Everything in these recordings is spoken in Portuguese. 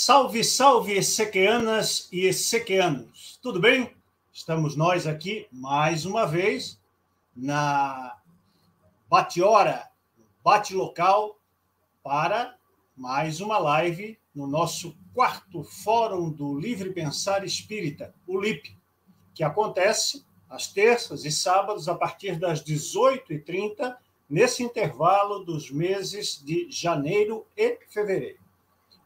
Salve, salve, essequianas e essequianos. Tudo bem? Estamos nós aqui mais uma vez na bate-hora, bate-local, para mais uma live no nosso quarto Fórum do Livre Pensar Espírita, o LIP, que acontece às terças e sábados a partir das 18h30, nesse intervalo dos meses de janeiro e fevereiro.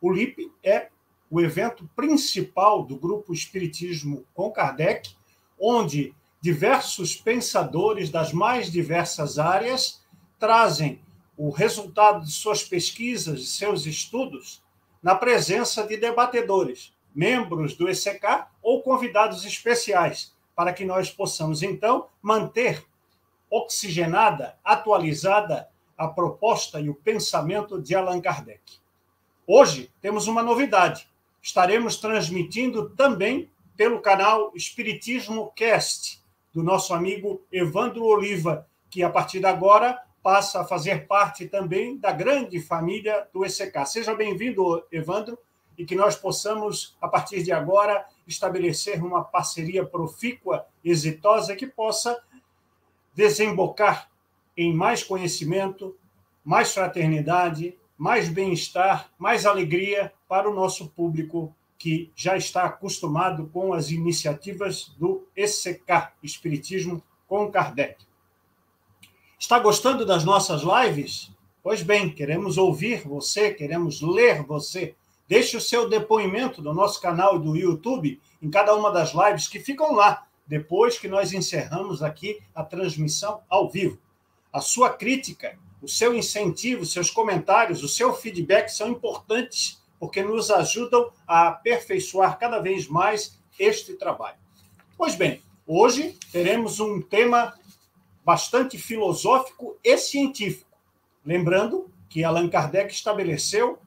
O LIP é o evento principal do grupo Espiritismo com Kardec, onde diversos pensadores das mais diversas áreas trazem o resultado de suas pesquisas e seus estudos na presença de debatedores, membros do ECK ou convidados especiais, para que nós possamos, então, manter oxigenada, atualizada a proposta e o pensamento de Allan Kardec. Hoje temos uma novidade. Estaremos transmitindo também pelo canal Espiritismo Cast, do nosso amigo Evandro Oliva, que a partir de agora passa a fazer parte também da grande família do ECK. Seja bem-vindo, Evandro, e que nós possamos, a partir de agora, estabelecer uma parceria profícua, exitosa, que possa desembocar em mais conhecimento, mais fraternidade, mais bem-estar, mais alegria para o nosso público que já está acostumado com as iniciativas do ECK, Espiritismo com Kardec. Está gostando das nossas lives? Pois bem, queremos ouvir você, queremos ler você. Deixe o seu depoimento no nosso canal do YouTube, em cada uma das lives que ficam lá, depois que nós encerramos aqui a transmissão ao vivo. A sua crítica, o seu incentivo, seus comentários, o seu feedback são importantes porque nos ajudam a aperfeiçoar cada vez mais este trabalho. Pois bem, hoje teremos um tema bastante filosófico e científico. Lembrando que Allan Kardec estabeleceu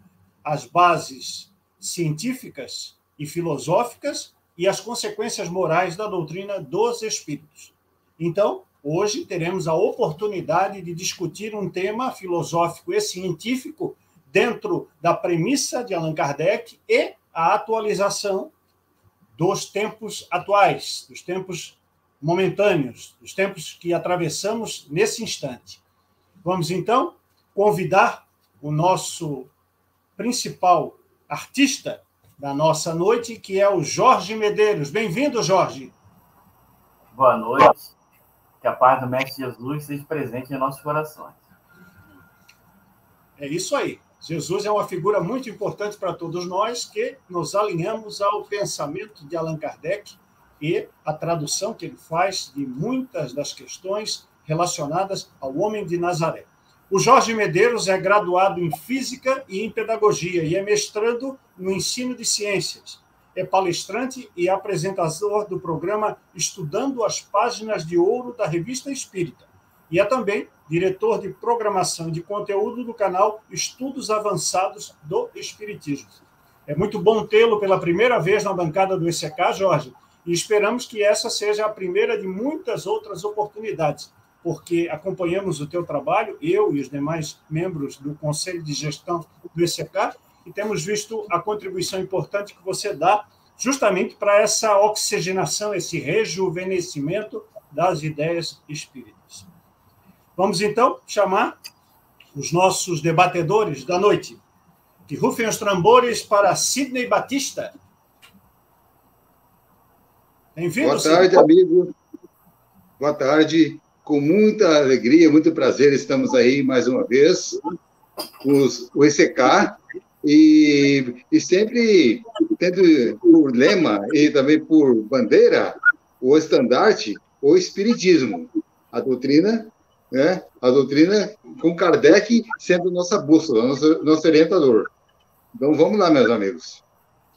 as bases científicas e filosóficas e as consequências morais da doutrina dos espíritos. Então, Hoje teremos a oportunidade de discutir um tema filosófico e científico dentro da premissa de Allan Kardec e a atualização dos tempos atuais, dos tempos momentâneos, dos tempos que atravessamos nesse instante. Vamos então convidar o nosso principal artista da nossa noite, que é o Jorge Medeiros. Bem-vindo, Jorge. Boa noite. Que a paz do Mestre Jesus seja presente em nossos corações. É isso aí. Jesus é uma figura muito importante para todos nós que nos alinhamos ao pensamento de Allan Kardec e a tradução que ele faz de muitas das questões relacionadas ao homem de Nazaré. O Jorge Medeiros é graduado em Física e em Pedagogia e é mestrando no ensino de ciências é palestrante e apresentador do programa Estudando as Páginas de Ouro da Revista Espírita. E é também diretor de programação de conteúdo do canal Estudos Avançados do Espiritismo. É muito bom tê-lo pela primeira vez na bancada do ECK, Jorge, e esperamos que essa seja a primeira de muitas outras oportunidades, porque acompanhamos o teu trabalho, eu e os demais membros do Conselho de Gestão do ECK, e temos visto a contribuição importante que você dá justamente para essa oxigenação, esse rejuvenescimento das ideias espíritas. Vamos então chamar os nossos debatedores da noite. Que rufem os tambores para Sidney Batista. Bem-vindo. Boa tarde, Sidney. amigo. Boa tarde. Com muita alegria, muito prazer, estamos aí mais uma vez. Os, o ECK, e, e sempre tendo por lema e também por bandeira o estandarte, o espiritismo, a doutrina, né? A doutrina com Kardec sendo nossa bússola, nosso, nosso orientador. Então vamos lá, meus amigos.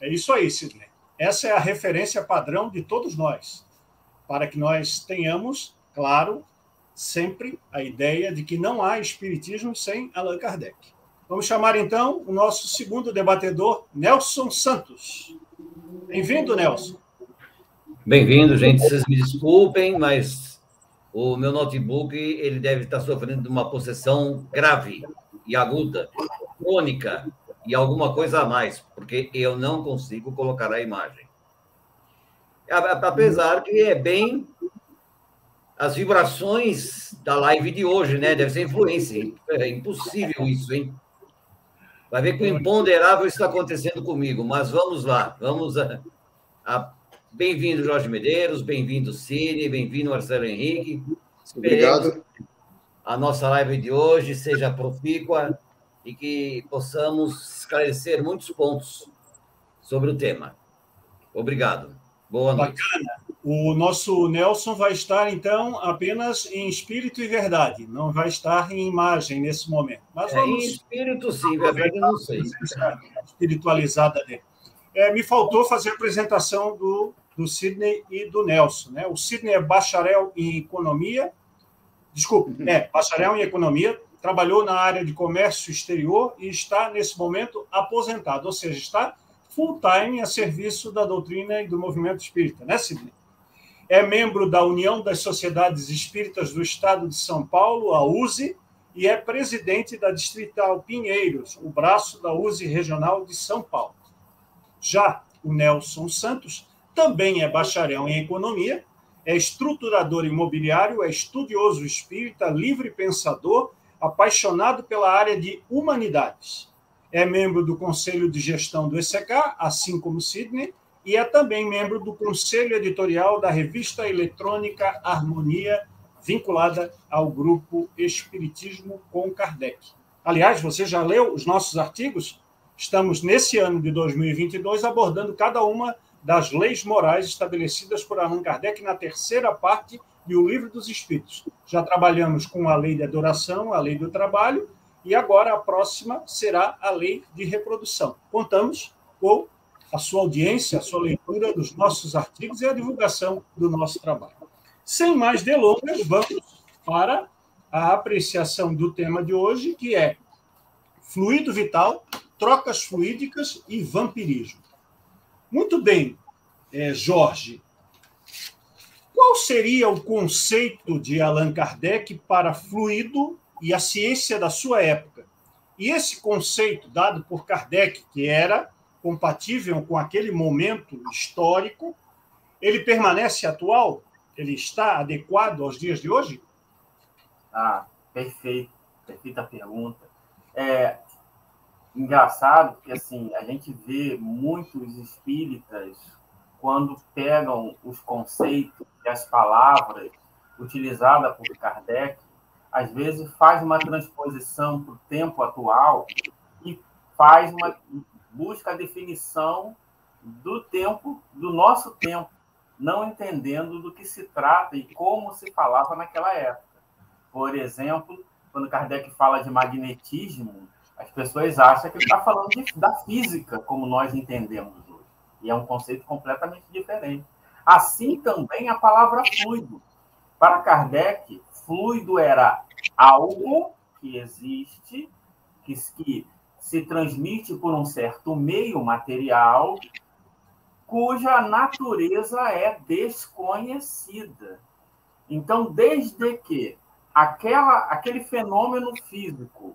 É isso aí, Sidney. Essa é a referência padrão de todos nós, para que nós tenhamos, claro, sempre a ideia de que não há espiritismo sem Allan Kardec. Vamos chamar então o nosso segundo debatedor, Nelson Santos. Bem-vindo, Nelson. Bem-vindo, gente. Vocês me desculpem, mas o meu notebook ele deve estar sofrendo de uma possessão grave e aguda, crônica e alguma coisa a mais, porque eu não consigo colocar a imagem. Apesar que é bem as vibrações da live de hoje, né? Deve ser influência. É impossível isso, hein? Vai ver que o imponderável está acontecendo comigo, mas vamos lá, vamos a, a... Bem-vindo, Jorge Medeiros, bem-vindo, Cine, bem-vindo, Marcelo Henrique. Obrigado. A nossa live de hoje seja profícua e que possamos esclarecer muitos pontos sobre o tema. Obrigado. Boa noite. Bacana. O nosso Nelson vai estar, então, apenas em espírito e verdade, não vai estar em imagem nesse momento. Mas vamos... É, em espírito, sim, verdade, não sei. Espiritualizada dele. É, me faltou fazer a apresentação do, do Sidney e do Nelson. Né? O Sidney é bacharel em economia, desculpe, é bacharel em economia, trabalhou na área de comércio exterior e está, nesse momento, aposentado, ou seja, está full-time a serviço da doutrina e do movimento espírita, né, Sidney? É membro da União das Sociedades Espíritas do Estado de São Paulo, a USE, e é presidente da Distrital Pinheiros, o braço da USE Regional de São Paulo. Já o Nelson Santos também é bacharel em economia, é estruturador imobiliário, é estudioso espírita, livre pensador, apaixonado pela área de humanidades. É membro do Conselho de Gestão do ECK, assim como Sidney, e é também membro do Conselho Editorial da revista eletrônica Harmonia, vinculada ao grupo Espiritismo com Kardec. Aliás, você já leu os nossos artigos? Estamos, nesse ano de 2022, abordando cada uma das leis morais estabelecidas por Allan Kardec na terceira parte do Livro dos Espíritos. Já trabalhamos com a lei de adoração, a lei do trabalho, e agora a próxima será a lei de reprodução. Contamos com a sua audiência, a sua leitura dos nossos artigos e a divulgação do nosso trabalho. Sem mais delongas, vamos para a apreciação do tema de hoje, que é fluido vital, trocas fluídicas e vampirismo. Muito bem, é, Jorge. Qual seria o conceito de Allan Kardec para fluido e a ciência da sua época? E esse conceito dado por Kardec, que era compatível com aquele momento histórico, ele permanece atual? Ele está adequado aos dias de hoje? Ah, perfeito, perfeita pergunta. É engraçado que assim a gente vê muitos espíritas quando pegam os conceitos e as palavras utilizadas por Kardec, às vezes faz uma transposição para o tempo atual e faz uma busca a definição do tempo, do nosso tempo, não entendendo do que se trata e como se falava naquela época. Por exemplo, quando Kardec fala de magnetismo, as pessoas acham que ele está falando de, da física, como nós entendemos hoje. E é um conceito completamente diferente. Assim também a palavra fluido. Para Kardec, fluido era algo que existe, que, que se transmite por um certo meio material cuja natureza é desconhecida. Então, desde que aquela, aquele fenômeno físico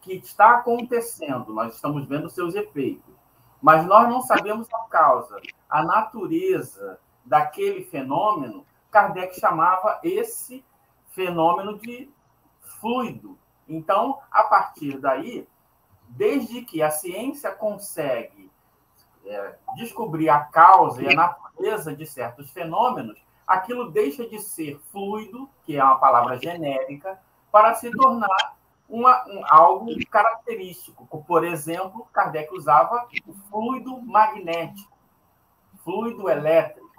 que está acontecendo, nós estamos vendo seus efeitos, mas nós não sabemos a causa, a natureza daquele fenômeno, Kardec chamava esse fenômeno de fluido. Então, a partir daí, desde que a ciência consegue é, descobrir a causa e a natureza de certos fenômenos, aquilo deixa de ser fluido, que é uma palavra genérica, para se tornar uma, um, algo característico. Por exemplo, Kardec usava o fluido magnético, fluido elétrico.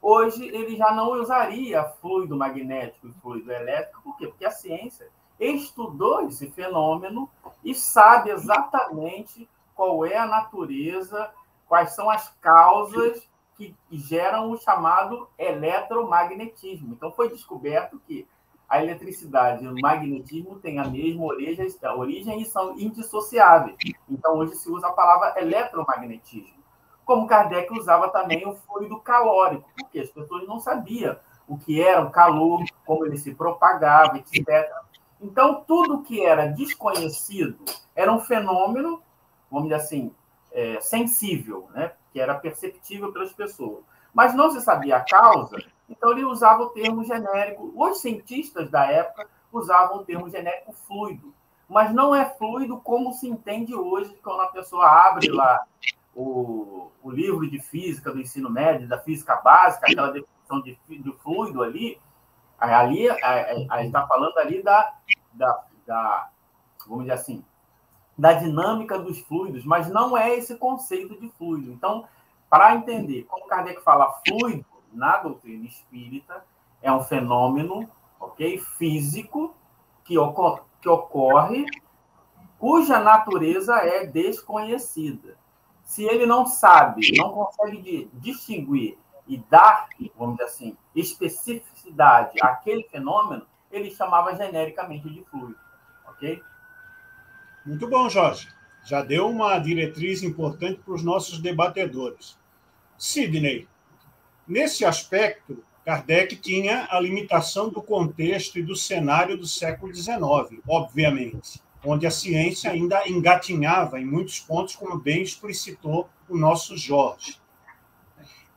Hoje ele já não usaria fluido magnético e fluido elétrico, por quê? Porque a ciência estudou esse fenômeno e sabe exatamente qual é a natureza, quais são as causas que geram o chamado eletromagnetismo. Então, foi descoberto que a eletricidade e o magnetismo têm a mesma origem, origem e são indissociáveis. Então, hoje se usa a palavra eletromagnetismo. Como Kardec usava também o fluido calórico, porque as pessoas não sabiam o que era o calor, como ele se propagava, etc. Então, tudo que era desconhecido era um fenômeno vamos dizer assim, é, sensível, né? que era perceptível pelas pessoas. Mas não se sabia a causa, então ele usava o termo genérico. Os cientistas da época usavam o termo genérico fluido, mas não é fluido como se entende hoje quando a pessoa abre lá o, o livro de física do ensino médio, da física básica, aquela definição de, de fluido ali, ali a gente está falando ali da, da, da, vamos dizer assim, da dinâmica dos fluidos, mas não é esse conceito de fluido. Então, para entender como Kardec fala fluido na doutrina espírita, é um fenômeno ok, físico que, ocor que ocorre, cuja natureza é desconhecida. Se ele não sabe, não consegue distinguir e dar, vamos dizer assim, especificidade àquele fenômeno, ele chamava genericamente de fluido. Ok? Muito bom, Jorge. Já deu uma diretriz importante para os nossos debatedores. Sidney, nesse aspecto, Kardec tinha a limitação do contexto e do cenário do século XIX, obviamente, onde a ciência ainda engatinhava em muitos pontos, como bem explicitou o nosso Jorge.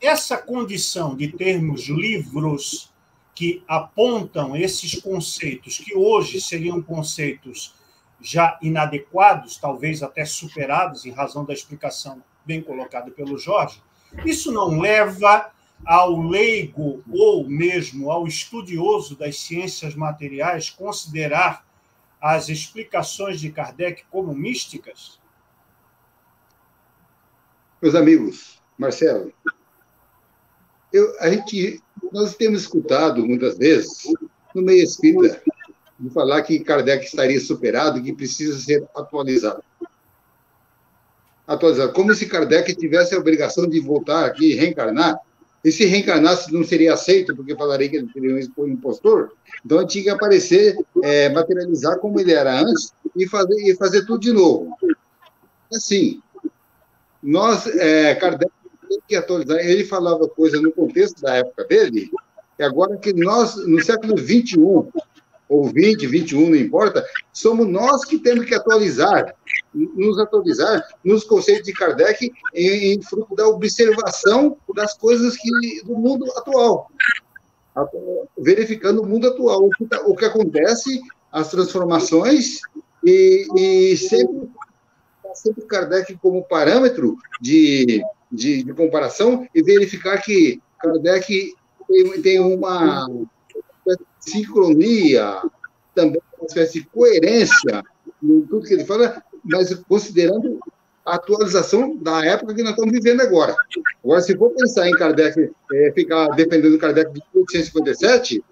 Essa condição de termos livros que apontam esses conceitos, que hoje seriam conceitos já inadequados, talvez até superados, em razão da explicação bem colocada pelo Jorge, isso não leva ao leigo ou mesmo ao estudioso das ciências materiais considerar as explicações de Kardec como místicas? Meus amigos, Marcelo, eu, a gente, nós temos escutado muitas vezes no meio espírita de falar que Kardec estaria superado, que precisa ser atualizado. Atualizado. Como se Kardec tivesse a obrigação de voltar aqui e reencarnar, e se reencarnasse não seria aceito, porque falaria que ele seria um impostor, então ele tinha que aparecer, é, materializar como ele era antes e fazer, e fazer tudo de novo. Assim, nós, é, Kardec que atualizar, ele falava coisa no contexto da época dele, e agora que nós, no século XXI, ou 20, 21, não importa, somos nós que temos que atualizar, nos atualizar nos conceitos de Kardec em, em fruto da observação das coisas que, do mundo atual, verificando o mundo atual, o que, tá, o que acontece, as transformações, e, e sempre, sempre Kardec como parâmetro de, de, de comparação e verificar que Kardec tem, tem uma sincronia, também uma espécie de coerência em tudo que ele fala, mas considerando a atualização da época que nós estamos vivendo agora. Agora, se for pensar em Kardec, é, ficar dependendo do Kardec de 1857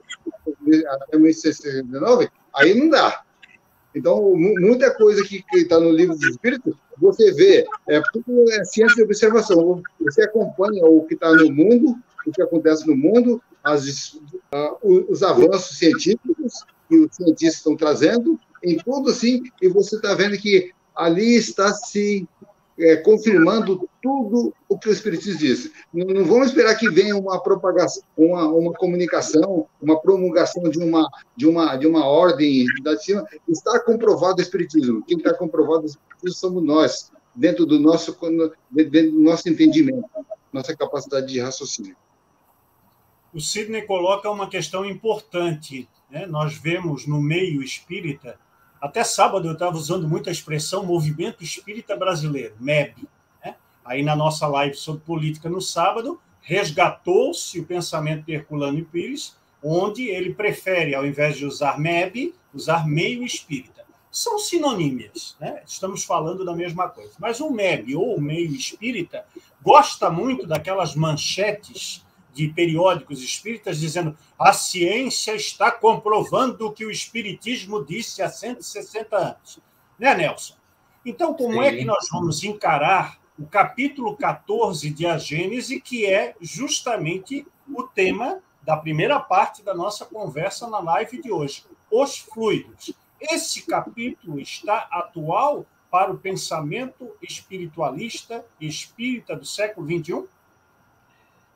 até 1869, aí não dá. Então, muita coisa que está no livro dos Espíritos, você vê, é, tudo é ciência de observação. Você acompanha o que está no mundo, o que acontece no mundo, as, uh, os avanços científicos que os cientistas estão trazendo, em tudo assim, e você está vendo que ali está se é, confirmando tudo o que o Espiritismo diz. Não, não, vamos esperar que venha uma propagação, uma, uma comunicação, uma promulgação de uma, de uma, de uma ordem da cima. Está comprovado o Espiritismo. Quem está comprovado o Espiritismo somos nós, dentro do nosso, dentro do nosso entendimento, nossa capacidade de raciocínio o Sidney coloca uma questão importante. Né? Nós vemos no meio espírita, até sábado eu estava usando muito a expressão Movimento Espírita Brasileiro, MEB. Né? Aí na nossa live sobre política no sábado, resgatou-se o pensamento de Herculano e Pires, onde ele prefere, ao invés de usar MEB, usar meio espírita. São sinonímias, né? estamos falando da mesma coisa. Mas o MEB, ou o meio espírita, gosta muito daquelas manchetes de periódicos espíritas dizendo a ciência está comprovando o que o espiritismo disse há 160 anos. Né, Nelson? Então, como Sim. é que nós vamos encarar o capítulo 14 de A Gênese, que é justamente o tema da primeira parte da nossa conversa na live de hoje, os fluidos. Esse capítulo está atual para o pensamento espiritualista espírita do século XXI?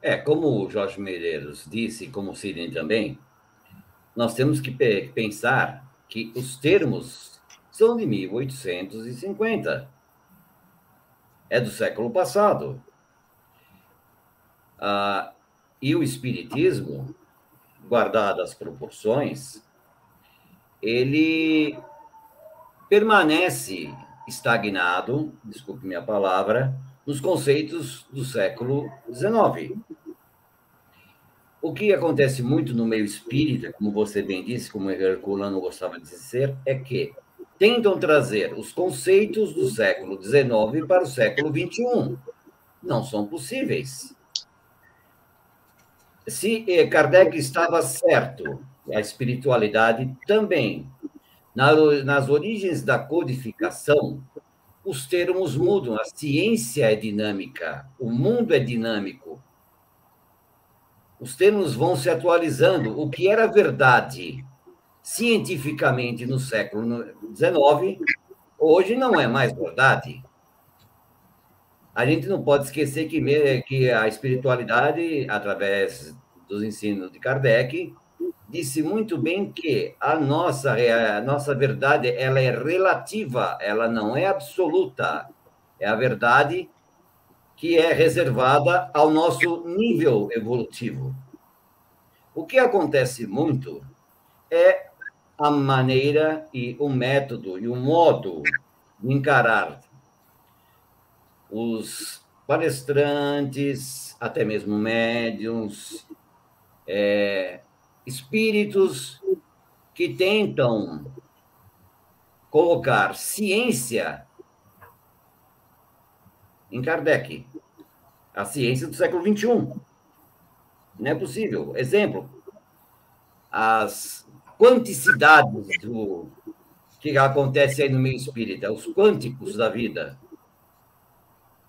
É, como o Jorge Medeiros disse, como o Sidney também, nós temos que pensar que os termos são de 1850. é do século passado. Ah, e o Espiritismo, guardadas as proporções, ele permanece estagnado, desculpe minha palavra, nos conceitos do século XIX. O que acontece muito no meio espírita, como você bem disse, como Herculano gostava de dizer, é que tentam trazer os conceitos do século XIX para o século XXI. Não são possíveis. Se eh, Kardec estava certo, a espiritualidade também, nas origens da codificação, os termos mudam, a ciência é dinâmica, o mundo é dinâmico. Os termos vão se atualizando. O que era verdade cientificamente no século XIX, hoje não é mais verdade. A gente não pode esquecer que, que a espiritualidade, através dos ensinos de Kardec, disse muito bem que a nossa, a nossa verdade ela é relativa, ela não é absoluta. É a verdade que é reservada ao nosso nível evolutivo. O que acontece muito é a maneira e o método e o modo de encarar os palestrantes, até mesmo médiums, é, espíritos que tentam colocar ciência em Kardec, a ciência do século XXI. Não é possível. Exemplo, as quanticidades do que acontece aí no meio espírita, os quânticos da vida.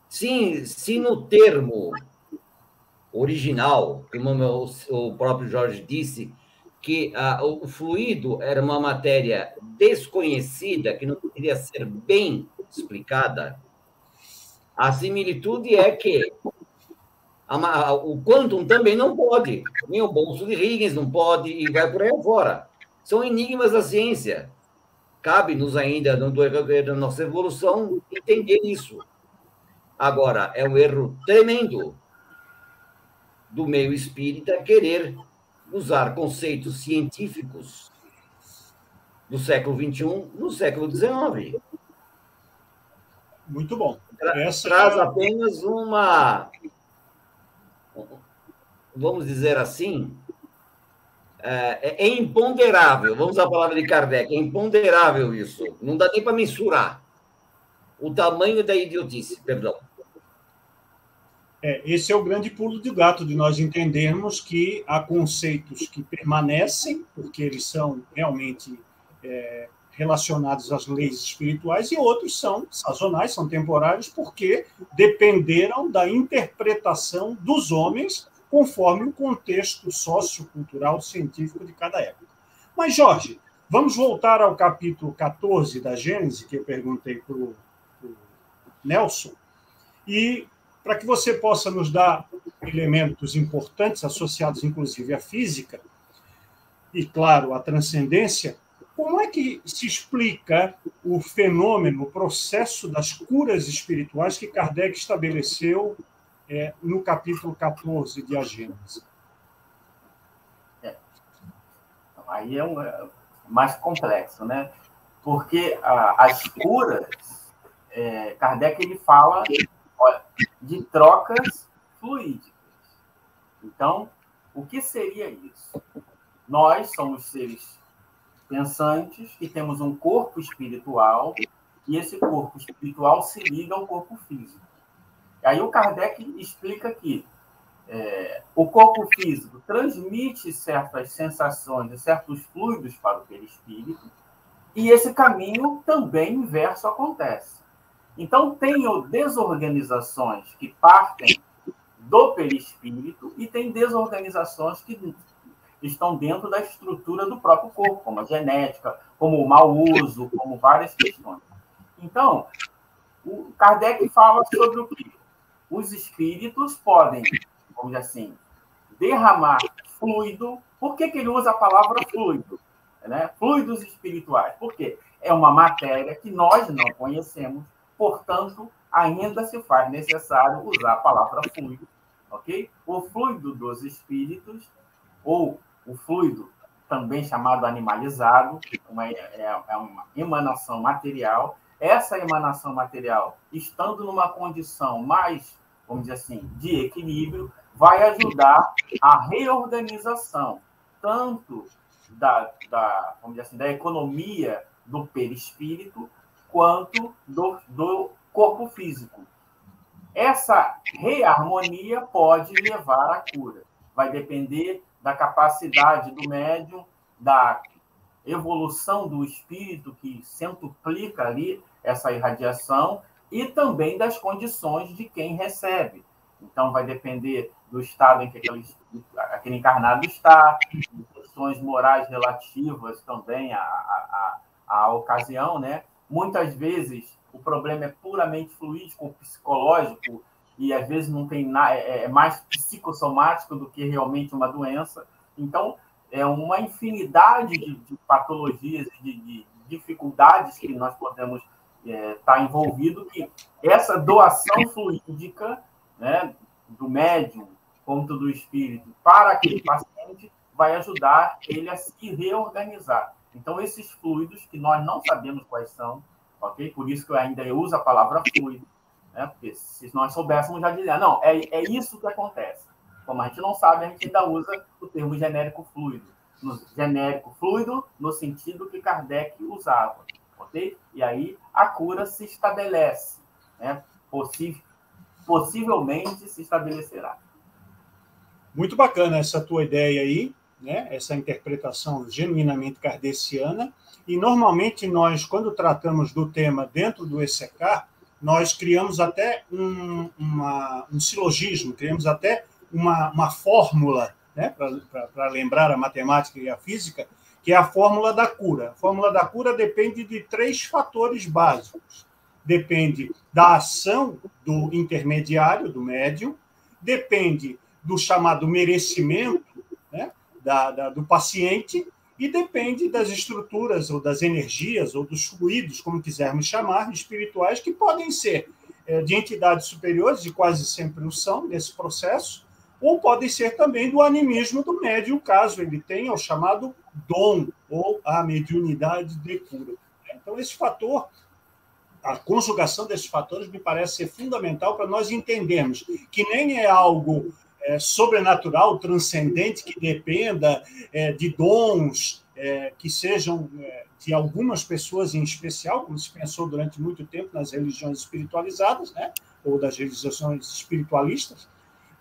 Sim, se no termo original, como o próprio Jorge disse, que ah, o fluido era uma matéria desconhecida, que não poderia ser bem explicada, a similitude é que a, o quantum também não pode, nem o bolso de Higgins não pode, e vai por aí fora. São enigmas da ciência. Cabe-nos ainda, no decorrer da nossa evolução, entender isso. Agora, é um erro tremendo do meio espírita querer usar conceitos científicos do século XXI no século XIX. Muito bom. Essa Traz apenas uma, vamos dizer assim, é, é, imponderável. Vamos usar a palavra de Kardec, é imponderável isso. Não dá nem para mensurar o tamanho da idiotice, perdão. É, esse é o grande pulo de gato de nós entendermos que há conceitos que permanecem, porque eles são realmente é, relacionados às leis espirituais, e outros são sazonais, são temporários, porque dependeram da interpretação dos homens conforme o contexto sociocultural científico de cada época. Mas, Jorge, vamos voltar ao capítulo 14 da Gênese, que eu perguntei para o Nelson, e para que você possa nos dar elementos importantes associados, inclusive, à física e, claro, à transcendência, como é que se explica o fenômeno, o processo das curas espirituais que Kardec estabeleceu é, no capítulo 14 de A Gênese? É. Aí é, um, é mais complexo, né? Porque a, as curas, é, Kardec ele fala de trocas fluídicas. Então, o que seria isso? Nós somos seres pensantes que temos um corpo espiritual e esse corpo espiritual se liga ao corpo físico. Aí o Kardec explica que é, o corpo físico transmite certas sensações e certos fluidos para o perispírito e esse caminho também inverso acontece. Então, tenho desorganizações que partem do perispírito e tem desorganizações que estão dentro da estrutura do próprio corpo, como a genética, como o mau uso, como várias questões. Então, o Kardec fala sobre o que os espíritos podem, vamos dizer assim, derramar fluido. Por que, que ele usa a palavra fluido? Né? Fluidos espirituais. Por quê? É uma matéria que nós não conhecemos, portanto, ainda se faz necessário usar a palavra fluido, ok? O fluido dos espíritos, ou o fluido também chamado animalizado, uma, é, é uma emanação material. Essa emanação material, estando numa condição mais, vamos dizer assim, de equilíbrio, vai ajudar a reorganização tanto da, da, vamos dizer assim, da economia do perispírito quanto do, do corpo físico. Essa reharmonia pode levar à cura. Vai depender da capacidade do médium, da evolução do espírito que centuplica ali essa irradiação e também das condições de quem recebe. Então, vai depender do estado em que aquele, aquele encarnado está, de questões morais relativas também à, à, à ocasião, né? Muitas vezes o problema é puramente fluídico, psicológico, e às vezes não tem nada, é, é mais psicossomático do que realmente uma doença. Então, é uma infinidade de, de patologias, de, de, dificuldades que nós podemos estar é, tá envolvido, que essa doação fluídica né, do médium, quanto do espírito, para aquele paciente, vai ajudar ele a se reorganizar. Então, esses fluidos, que nós não sabemos quais são, ok? Por isso que eu ainda uso a palavra fluido, né? Porque se nós soubéssemos, já diria, não, é, é isso que acontece. Como a gente não sabe, a gente ainda usa o termo genérico fluido. No genérico fluido, no sentido que Kardec usava, ok? E aí a cura se estabelece, né? Possi possivelmente se estabelecerá. Muito bacana essa tua ideia aí, né? essa interpretação genuinamente kardeciana. E normalmente nós, quando tratamos do tema dentro do ECK, nós criamos até um, uma, um silogismo, criamos até uma, uma fórmula né? para lembrar a matemática e a física, que é a fórmula da cura. A fórmula da cura depende de três fatores básicos. Depende da ação do intermediário, do médium, depende do chamado merecimento né, da, da, do paciente e depende das estruturas ou das energias ou dos fluidos, como quisermos chamar, espirituais, que podem ser é, de entidades superiores, e quase sempre o são nesse processo, ou podem ser também do animismo do médium, caso ele tenha o chamado dom ou a mediunidade de cura. Então, esse fator, a conjugação desses fatores, me parece ser fundamental para nós entendermos que nem é algo é, sobrenatural, transcendente, que dependa é, de dons é, que sejam é, de algumas pessoas em especial, como se pensou durante muito tempo nas religiões espiritualizadas, né? ou das religiões espiritualistas,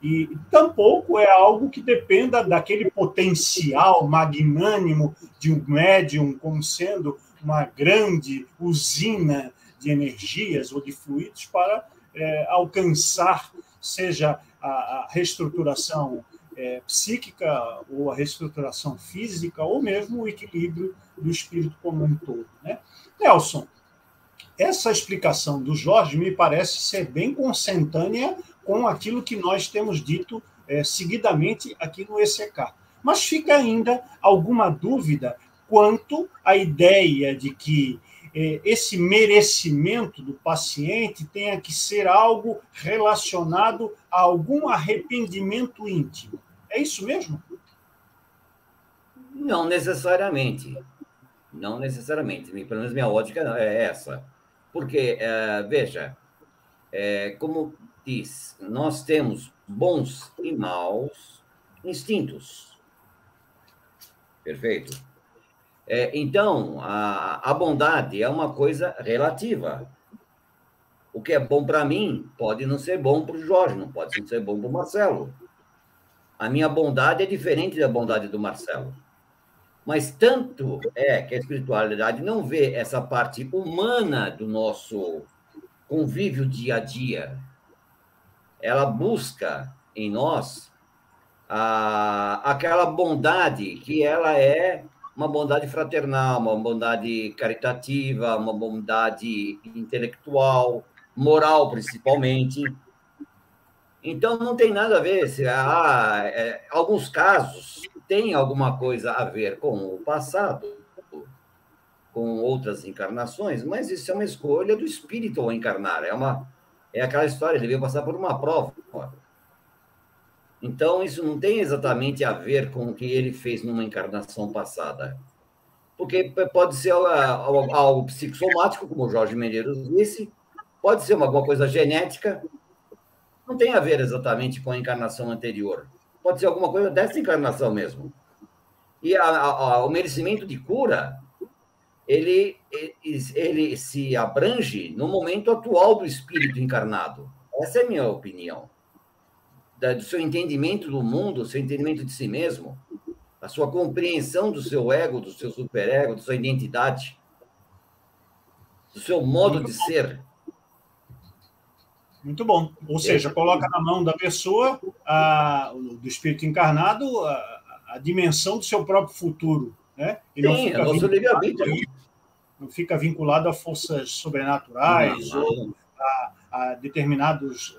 e tampouco é algo que dependa daquele potencial magnânimo de um médium como sendo uma grande usina de energias ou de fluidos para é, alcançar, seja a, a reestruturação é, psíquica ou a reestruturação física ou mesmo o equilíbrio do espírito como um todo. Né? Nelson, essa explicação do Jorge me parece ser bem consentânea com aquilo que nós temos dito é, seguidamente aqui no ECK. Mas fica ainda alguma dúvida quanto à ideia de que esse merecimento do paciente tenha que ser algo relacionado a algum arrependimento íntimo. É isso mesmo? Não necessariamente. Não necessariamente. Pelo menos minha ótica é essa. Porque, é, veja, é, como diz, nós temos bons e maus instintos. Perfeito? É, então, a, a bondade é uma coisa relativa. O que é bom para mim pode não ser bom para o Jorge, não pode não ser bom para o Marcelo. A minha bondade é diferente da bondade do Marcelo. Mas tanto é que a espiritualidade não vê essa parte humana do nosso convívio dia a dia. Ela busca em nós a, aquela bondade que ela é uma bondade fraternal, uma bondade caritativa, uma bondade intelectual, moral principalmente. Então não tem nada a ver se ah, é, alguns casos tem alguma coisa a ver com o passado, com outras encarnações, mas isso é uma escolha do espírito ao encarnar, é uma É aquela história, ele veio passar por uma prova. Então, isso não tem exatamente a ver com o que ele fez numa encarnação passada. Porque pode ser algo, algo psicossomático, como o Jorge Medeiros disse, pode ser alguma coisa genética, não tem a ver exatamente com a encarnação anterior. Pode ser alguma coisa dessa encarnação mesmo. E a, a, o merecimento de cura, ele, ele, ele se abrange no momento atual do espírito encarnado. Essa é a minha opinião. Da, do seu entendimento do mundo, do seu entendimento de si mesmo, a sua compreensão do seu ego, do seu superego, da sua identidade, do seu modo de ser. Muito bom. Ou seja, coloca na mão da pessoa, a, do espírito encarnado, a, a, dimensão do seu próprio futuro. Né? E não Sim, fica, é vinculado, não fica vinculado a forças sobrenaturais não, não. ou a, a determinados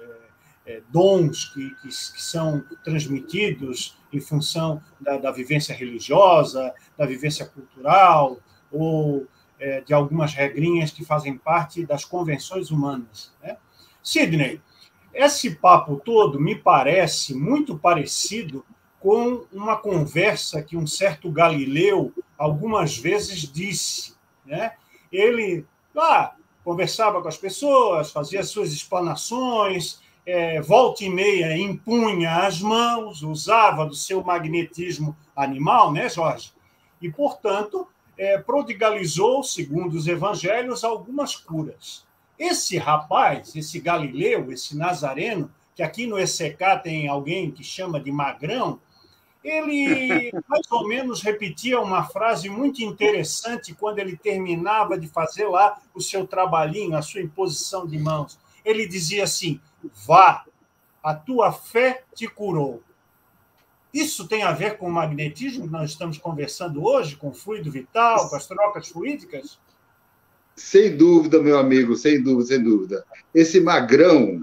é, dons que, que, que, são transmitidos em função da, da, vivência religiosa, da vivência cultural, ou é, de algumas regrinhas que fazem parte das convenções humanas. Né? Sidney, esse papo todo me parece muito parecido com uma conversa que um certo Galileu algumas vezes disse. Né? Ele lá conversava com as pessoas, fazia suas explanações, é, volta e meia impunha as mãos, usava do seu magnetismo animal, né, Jorge? E, portanto, é, prodigalizou, segundo os evangelhos, algumas curas. Esse rapaz, esse Galileu, esse Nazareno, que aqui no ECK tem alguém que chama de Magrão, ele mais ou menos repetia uma frase muito interessante quando ele terminava de fazer lá o seu trabalhinho, a sua imposição de mãos. Ele dizia assim: Vá, a tua fé te curou. Isso tem a ver com o magnetismo que nós estamos conversando hoje, com o fluido vital, com as trocas fluídicas? Sem dúvida, meu amigo, sem dúvida, sem dúvida. Esse magrão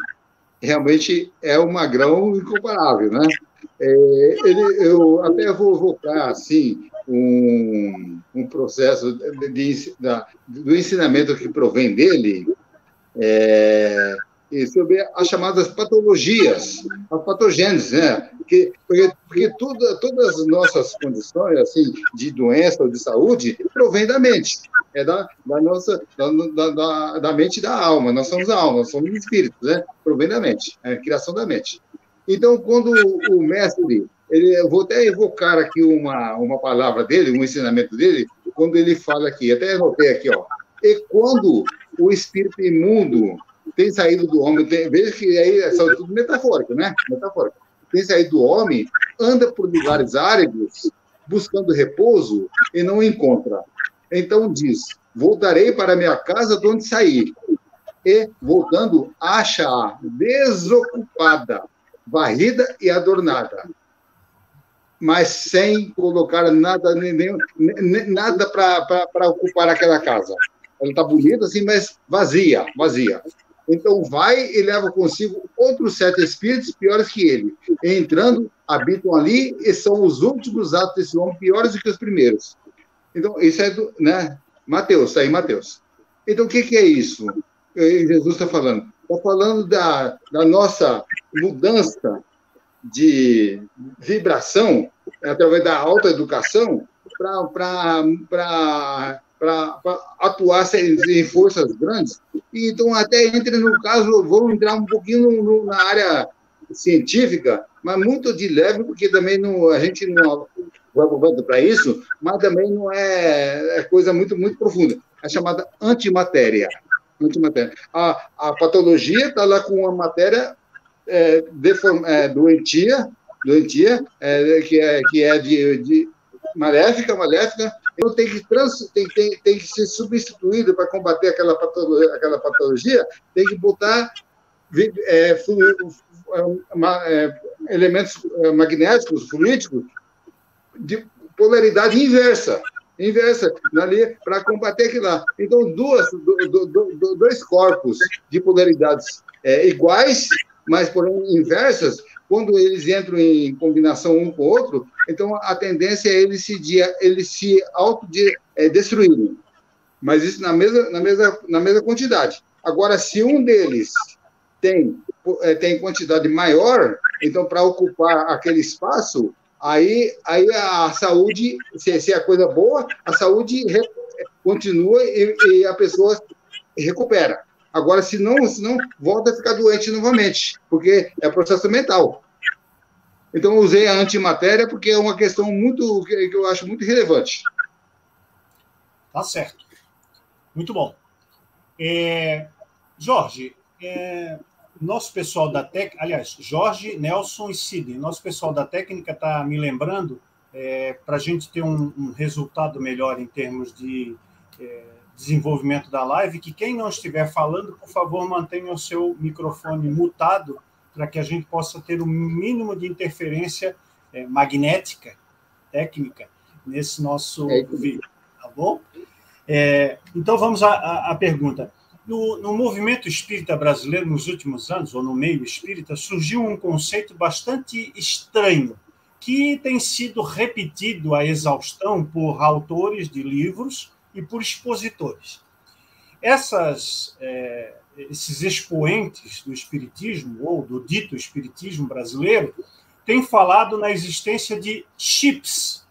realmente é um magrão incomparável, né? É, ele, eu até vou voltar assim um, um processo de, de, da, do ensinamento que provém dele é, sobre as chamadas patologias, as patogêneses, né? Porque, porque, porque tudo, todas as nossas condições assim de doença ou de saúde provém da mente é da, da nossa da, da, da, mente da alma. Nós somos a alma, nós somos espíritos, né? Provém da mente, é a criação da mente. Então, quando o mestre, ele, eu vou até evocar aqui uma, uma palavra dele, um ensinamento dele, quando ele fala aqui, até anotei aqui, ó. E quando o espírito imundo tem saído do homem, tem, veja que aí é tudo metafórico, né? Metafórico. Tem saído do homem, anda por lugares áridos, buscando repouso e não encontra. Então diz: Voltarei para minha casa de onde saí. E, voltando, acha-a desocupada, varrida e adornada, mas sem colocar nada, nem, nada para ocupar aquela casa. Ela está bonita, assim, mas vazia, vazia. Então vai e leva consigo outros sete espíritos piores que ele. entrando, habitam ali e são os últimos atos desse homem piores do que os primeiros. Então, isso é do, né? Mateus, está aí Mateus. Então, o que, que é isso? Jesus está falando. Está falando da, da nossa mudança de vibração através da alta educação para atuar em forças grandes. Então, até entre no caso, vou entrar um pouquinho no, no, na área científica, mas muito de leve, porque também não, a gente não voltando para isso, mas também não é, é, coisa muito, muito profunda. É chamada antimatéria. antimatéria. A, a patologia está lá com uma matéria é, deform, é, doentia, doentia é, que é, que é de, de maléfica, maléfica, então tem que, trans, tem, tem, tem que ser substituído para combater aquela patologia, aquela patologia, tem que botar é, é, elementos magnéticos, fluídicos, de polaridade inversa, inversa, ali para combater aquilo lá. Então, duas, do, do, do, dois corpos de polaridades é, iguais, mas porém inversas, quando eles entram em combinação um com o outro, então a tendência é eles se, eles se autodestruírem. É, mas isso na mesma, na, mesma, na mesma quantidade. Agora, se um deles tem, é, tem quantidade maior, então, para ocupar aquele espaço, aí, aí a saúde, se, se é coisa boa, a saúde continua e, e, a pessoa recupera. Agora, se não, se não, volta a ficar doente novamente, porque é processo mental. Então, usei a antimatéria porque é uma questão muito que eu acho muito relevante. Tá certo. Muito bom. É, Jorge, é, nosso pessoal da técnica, aliás, Jorge, Nelson e Sidney, nosso pessoal da técnica está me lembrando, é, para a gente ter um, um, resultado melhor em termos de é, desenvolvimento da live, que quem não estiver falando, por favor, mantenha o seu microfone mutado, para que a gente possa ter o um mínimo de interferência é, magnética, técnica, nesse nosso é vídeo, tá bom? É, então, vamos à, à pergunta. No, no, movimento espírita brasileiro, nos últimos anos, ou no meio espírita, surgiu um conceito bastante estranho, que tem sido repetido à exaustão por autores de livros e por expositores. Essas, é, esses expoentes do espiritismo, ou do dito espiritismo brasileiro, têm falado na existência de chips,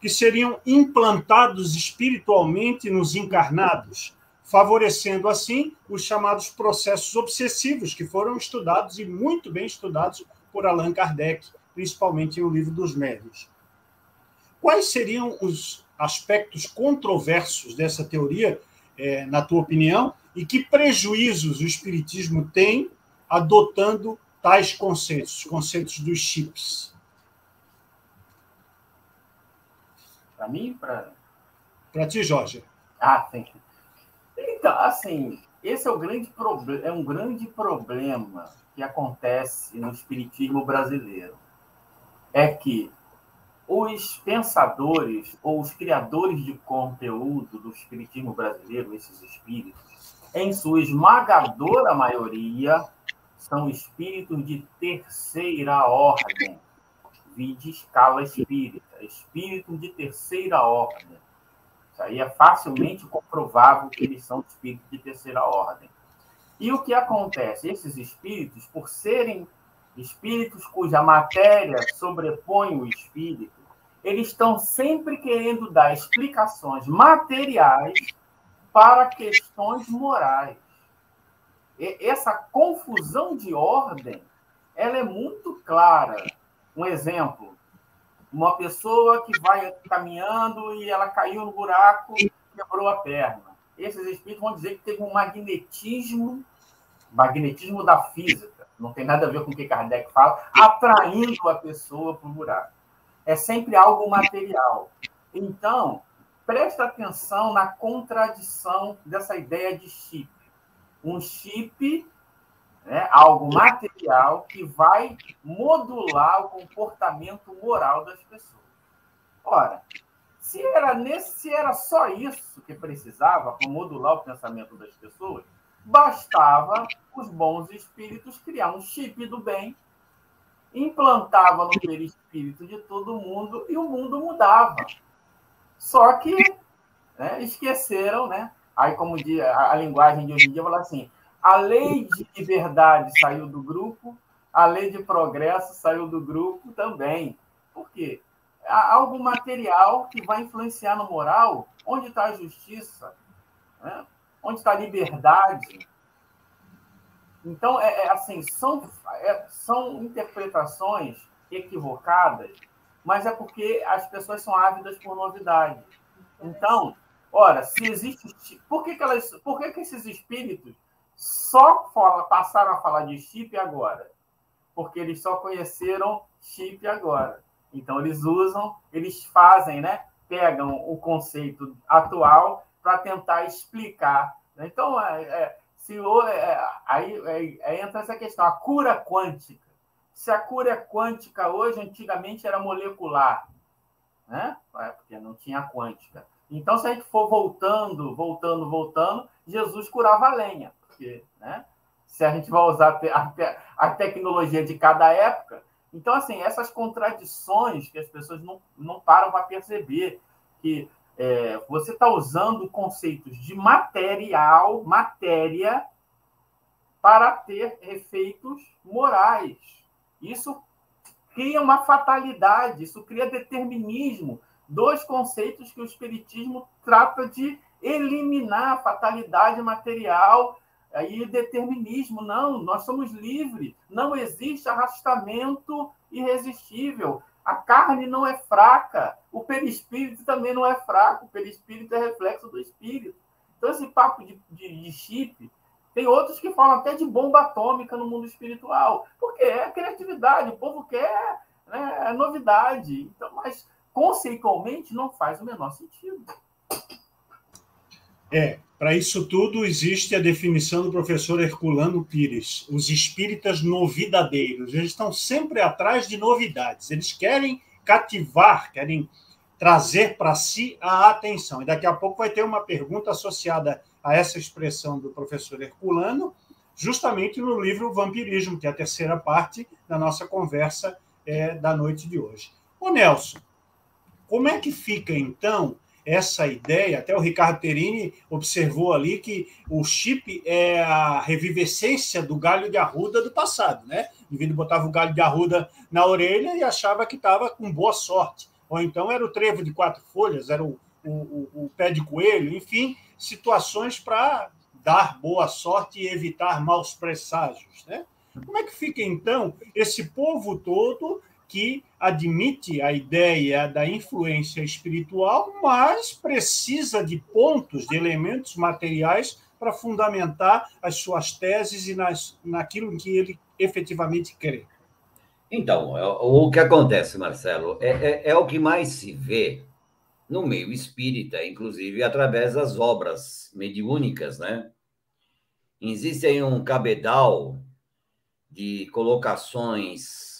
que seriam implantados espiritualmente nos encarnados favorecendo assim os chamados processos obsessivos, que foram estudados e muito bem estudados por Allan Kardec, principalmente no livro dos médios. Quais seriam os aspectos controversos dessa teoria, é, na tua opinião, e que prejuízos o Espiritismo tem adotando tais conceitos, conceitos dos chips? Para mim? Para ti, Jorge. Ah, sim. Então, assim, esse é, o grande problema, é um grande problema que acontece no espiritismo brasileiro. É que os pensadores ou os criadores de conteúdo do espiritismo brasileiro, esses espíritos, em sua esmagadora maioria, são espíritos de terceira ordem, de escala espírita, espíritos de terceira ordem isso aí é facilmente comprovável que eles são espíritos de terceira ordem. E o que acontece? Esses espíritos, por serem espíritos cuja matéria sobrepõe o espírito, eles estão sempre querendo dar explicações materiais para questões morais. E essa confusão de ordem, ela é muito clara. Um exemplo, uma pessoa que vai caminhando e ela caiu no buraco e quebrou a perna. Esses espíritos vão dizer que teve um magnetismo, magnetismo da física, não tem nada a ver com o que Kardec fala, atraindo a pessoa para o buraco. É sempre algo material. Então, presta atenção na contradição dessa ideia de chip. Um chip né, algo material que vai modular o comportamento moral das pessoas. Ora, se era, nesse, se era só isso que precisava para modular o pensamento das pessoas, bastava os bons espíritos criar um chip do bem, implantava no perispírito de todo mundo e o mundo mudava. Só que né, esqueceram, né? Aí, como a linguagem de hoje em dia, fala assim: a lei de liberdade saiu do grupo, a lei de progresso saiu do grupo também. Por quê? Há algo material que vai influenciar no moral. Onde está a justiça? Né? Onde está a liberdade? Então, é, é assim, são, é, são interpretações equivocadas, mas é porque as pessoas são ávidas por novidade. Então, ora, se existe. Por que, que, elas, por que, que esses espíritos só fala, passaram a falar de chip agora, porque eles só conheceram chip agora. Então eles usam, eles fazem, né? Pegam o conceito atual para tentar explicar. Então, é, é, se é, aí, aí entra essa questão, a cura quântica. Se a cura é quântica hoje, antigamente era molecular, né? É, porque não tinha quântica. Então, se a gente for voltando, voltando, voltando, Jesus curava a lenha porque né, se a gente vai usar a, tecnologia de cada época. Então, assim, essas contradições que as pessoas não, não param para perceber, que é, você está usando conceitos de material, matéria, para ter efeitos morais. Isso cria uma fatalidade, isso cria determinismo, dois conceitos que o Espiritismo trata de eliminar fatalidade material e determinismo. Não, nós somos livres, não existe arrastamento irresistível. A carne não é fraca, o perispírito também não é fraco, o perispírito é reflexo do espírito. Então, esse papo de, de, de chip, tem outros que falam até de bomba atômica no mundo espiritual, porque é criatividade, o povo quer né, é novidade. Então, mas conceitualmente não faz o menor sentido. É, para isso tudo existe a definição do professor Herculano Pires, os espíritas novidadeiros. Eles estão sempre atrás de novidades. Eles querem cativar, querem trazer para si a atenção. E daqui a pouco vai ter uma pergunta associada a essa expressão do professor Herculano, justamente no livro Vampirismo, que é a terceira parte da nossa conversa é, da noite de hoje. Ô Nelson, como é que fica então essa ideia? Até o Ricardo Terini observou ali que o chip é a revivescência do galho de arruda do passado, né? O indivíduo botava o galho de arruda na orelha e achava que estava com boa sorte. Ou então era o trevo de quatro folhas, era o, o, o pé de coelho, enfim, situações para dar boa sorte e evitar maus presságios. Né? Como é que fica, então, esse povo todo que admite a ideia da influência espiritual, mas precisa de pontos, de elementos materiais para fundamentar as suas teses e nas, naquilo em que ele efetivamente crê? Então, é, o que acontece, Marcelo, é, é, é o que mais se vê no meio espírita, inclusive através das obras mediúnicas, né? Existe aí um cabedal de colocações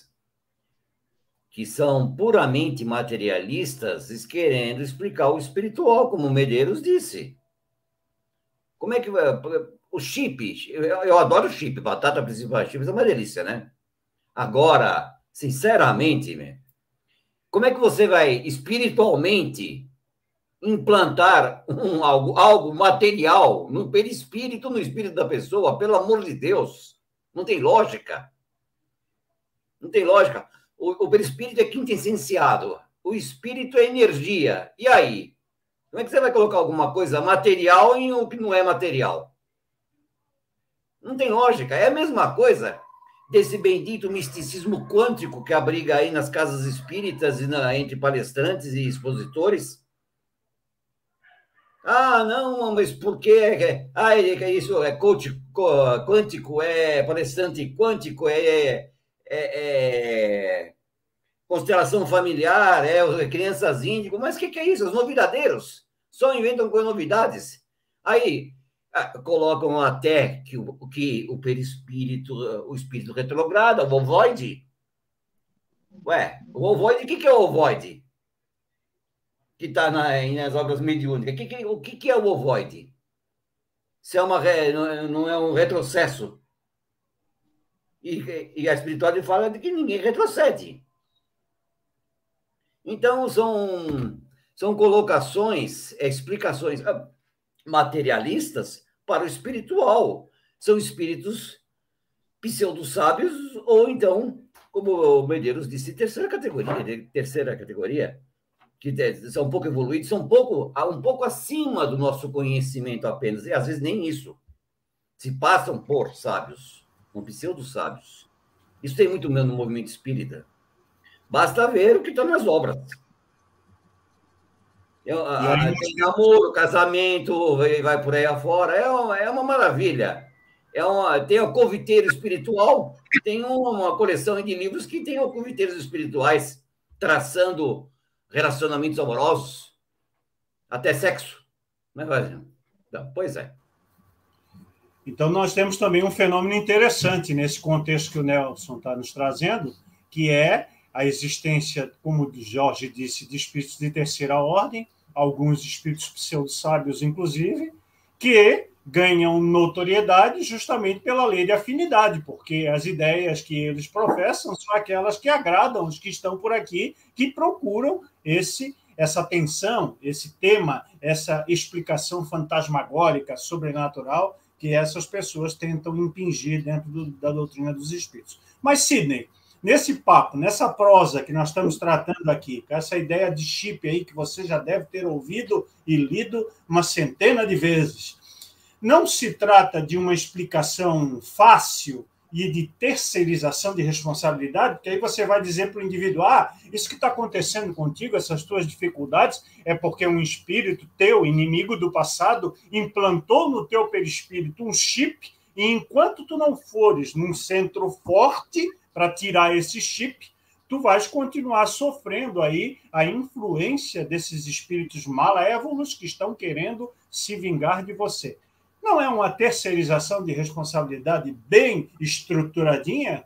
que são puramente materialistas, querendo explicar o espiritual, como Medeiros disse. Como é que o chip? Eu, eu adoro chip, batata principal chip é uma delícia, né? Agora, sinceramente, como é que você vai espiritualmente implantar um, algo, algo material no perispírito, no espírito da pessoa? Pelo amor de Deus, não tem lógica. Não tem lógica. O, o perispírito é quintessenciado. O espírito é energia. E aí? Como é que você vai colocar alguma coisa material em o que não é material? Não tem lógica. É a mesma coisa desse bendito misticismo quântico que abriga aí nas casas espíritas e na, entre palestrantes e expositores? Ah, não, mas por que? Ah, é, isso é coach quântico, é palestrante quântico, é, é, é constelação familiar, é crianças índigo, mas o que, que é isso? Os novidadeiros só inventam com novidades. Aí, colocam até que o, que o perispírito, o espírito retrograda, o ovoide. Ué, o ovoide, o que, que é o ovoide? Que está na, nas obras mediúnicas. Que, o que, que é o ovoide? Se é uma, não é um retrocesso. E, e a espiritualidade fala de que ninguém retrocede. Então, são, são colocações, explicações. Ah, materialistas para o espiritual. São espíritos pseudo-sábios, ou então, como o Medeiros disse, terceira categoria, terceira categoria, que são um pouco evoluídos, são um pouco, um pouco acima do nosso conhecimento apenas, e às vezes nem isso. Se passam por sábios, com pseudo-sábios. Isso tem muito menos no movimento espírita. Basta ver o que está nas obras. Eu, a, aí, tem namoro, casamento, vai, vai por aí afora, é uma, é uma maravilha. É uma, tem o conviteiro espiritual, tem uma coleção de livros que tem o conviteiros espirituais traçando relacionamentos amorosos, até sexo. Não é, Não, pois é. Então, nós temos também um fenômeno interessante nesse contexto que o Nelson está nos trazendo, que é a existência, como o Jorge disse, de espíritos de terceira ordem, alguns espíritos pseudo-sábios, inclusive, que ganham notoriedade justamente pela lei de afinidade, porque as ideias que eles professam são aquelas que agradam os que estão por aqui, que procuram esse essa tensão, esse tema, essa explicação fantasmagórica, sobrenatural que essas pessoas tentam impingir dentro do, da doutrina dos espíritos. Mas, Sidney, nesse papo, nessa prosa que nós estamos tratando aqui, com essa ideia de chip aí que você já deve ter ouvido e lido uma centena de vezes, não se trata de uma explicação fácil e de terceirização de responsabilidade, porque aí você vai dizer para o indivíduo: ah, isso que está acontecendo contigo, essas tuas dificuldades, é porque um espírito teu, inimigo do passado, implantou no teu perispírito um chip, e enquanto tu não fores num centro forte para tirar esse chip, tu vais continuar sofrendo aí a influência desses espíritos malévolos que estão querendo se vingar de você. Não é uma terceirização de responsabilidade bem estruturadinha?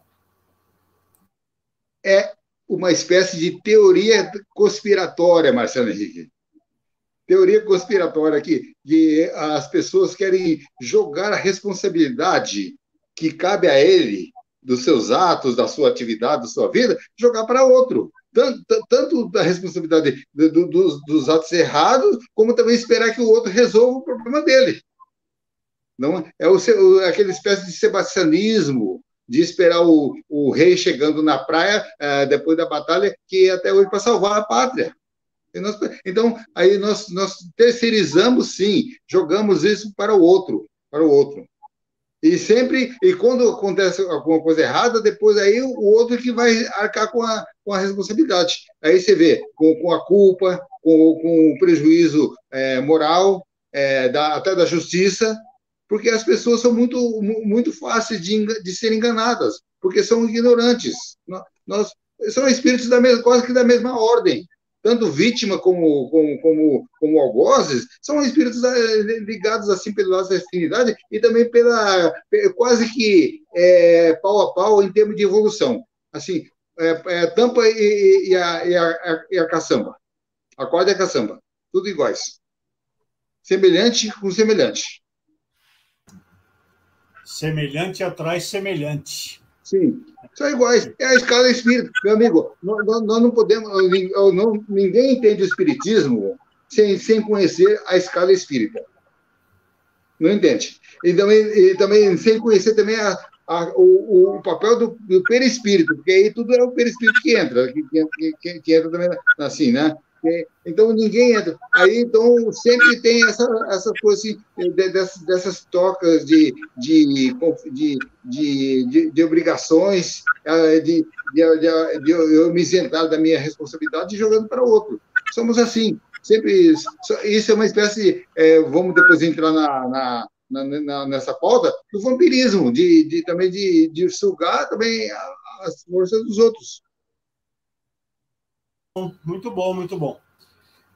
É uma espécie de teoria conspiratória, Marcelo Henrique. Teoria conspiratória que, que as pessoas querem jogar a responsabilidade que cabe a ele dos seus atos, da sua atividade, da sua vida, jogar para outro. Tanto, tanto da responsabilidade do, do, dos, dos atos errados, como também esperar que o outro resolva o problema dele. Não é o, aquela espécie de sebastianismo de esperar o, o rei chegando na praia uh, depois da batalha, que até hoje para salvar a pátria. Nós, então, aí nós, nós terceirizamos, sim, jogamos isso para o outro, para o outro. E sempre, e quando acontece alguma coisa errada, depois aí o outro que vai arcar com a, com a responsabilidade. Aí você vê, com, com a culpa, com, com o prejuízo é, moral, é, da, até da justiça, porque as pessoas são muito, muito fáceis de, de serem enganadas, porque são ignorantes. Nós, são espíritos da mesma, quase que da mesma ordem. Tanto vítima como, como, como, como algozes são espíritos eh, ligados assim pela nossa afinidade e também pela quase que é, pau a pau em termos de evolução. Assim, é, é, tampa e, e, a, e, a, e a caçamba. A corda e a caçamba. Tudo iguais. Semelhante com semelhante. Semelhante atrai semelhante. Sim, são iguais. É a escala espírita. Meu amigo, nós, nós não podemos. Não, ninguém entende o espiritismo sem, sem conhecer a escala espírita. Não entende? E também, e também sem conhecer também a, a, o, o, papel do, do perispírito, porque aí tudo é o perispírito que entra, que, que, que entra também assim, né? Então ninguém entra. Aí então sempre tem essa, essa coisa assim, dessas, dessas tocas de, de, de, de, de obrigações, eh, de, de, de, de eu me isentar da minha responsabilidade jogando para outro. Somos assim, sempre. Isso é uma espécie, é, vamos depois entrar na, na na, na, nessa pauta do vampirismo, de, de também de, de sugar também as forças dos outros. Muito bom, muito bom.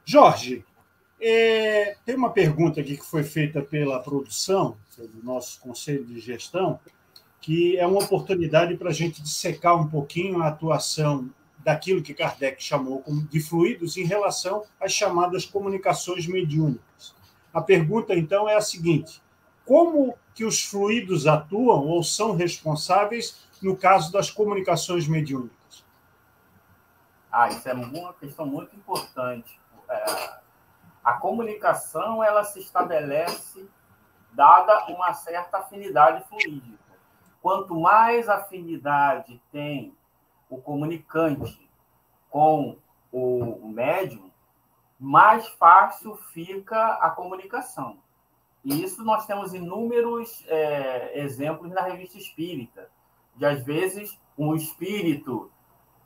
Jorge, é, tem uma pergunta aqui que foi feita pela produção, do nosso conselho de gestão, que é uma oportunidade para a gente dissecar um pouquinho a atuação daquilo que Kardec chamou de fluidos em relação às chamadas comunicações mediúnicas. A pergunta, então, é a seguinte: como que os fluidos atuam ou são responsáveis no caso das comunicações mediúnicas? Ah, isso é uma questão muito importante. É, a comunicação ela se estabelece dada uma certa afinidade fluídica. Quanto mais afinidade tem o comunicante com o médium, mais fácil fica a comunicação. E isso nós temos inúmeros é, exemplos na revista espírita, de às vezes um espírito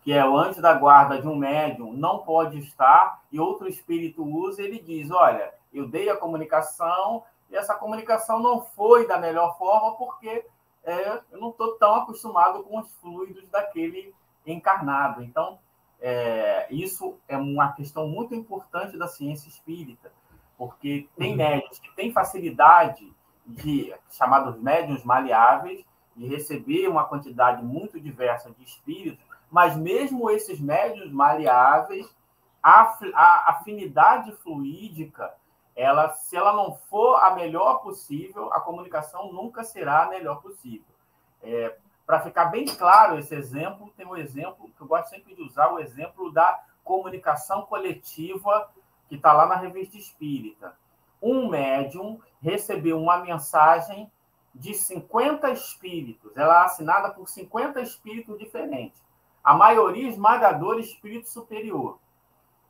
que é o anjo da guarda de um médium, não pode estar, e outro espírito usa, ele diz: Olha, eu dei a comunicação, e essa comunicação não foi da melhor forma, porque é, eu não estou tão acostumado com os fluidos daquele encarnado. Então, é, isso é uma questão muito importante da ciência espírita, porque tem uhum. médios que têm facilidade de, chamados médiums maleáveis, de receber uma quantidade muito diversa de espíritos, mas mesmo esses médios maleáveis, a, a afinidade fluídica, ela, se ela não for a melhor possível, a comunicação nunca será a melhor possível. É, Para ficar bem claro esse exemplo, tem um exemplo que eu gosto sempre de usar, o exemplo da comunicação coletiva que está lá na revista Espírita. Um médium recebeu uma mensagem de 50 espíritos. Ela é assinada por 50 espíritos diferentes. A maioria esmagadora espírito superior.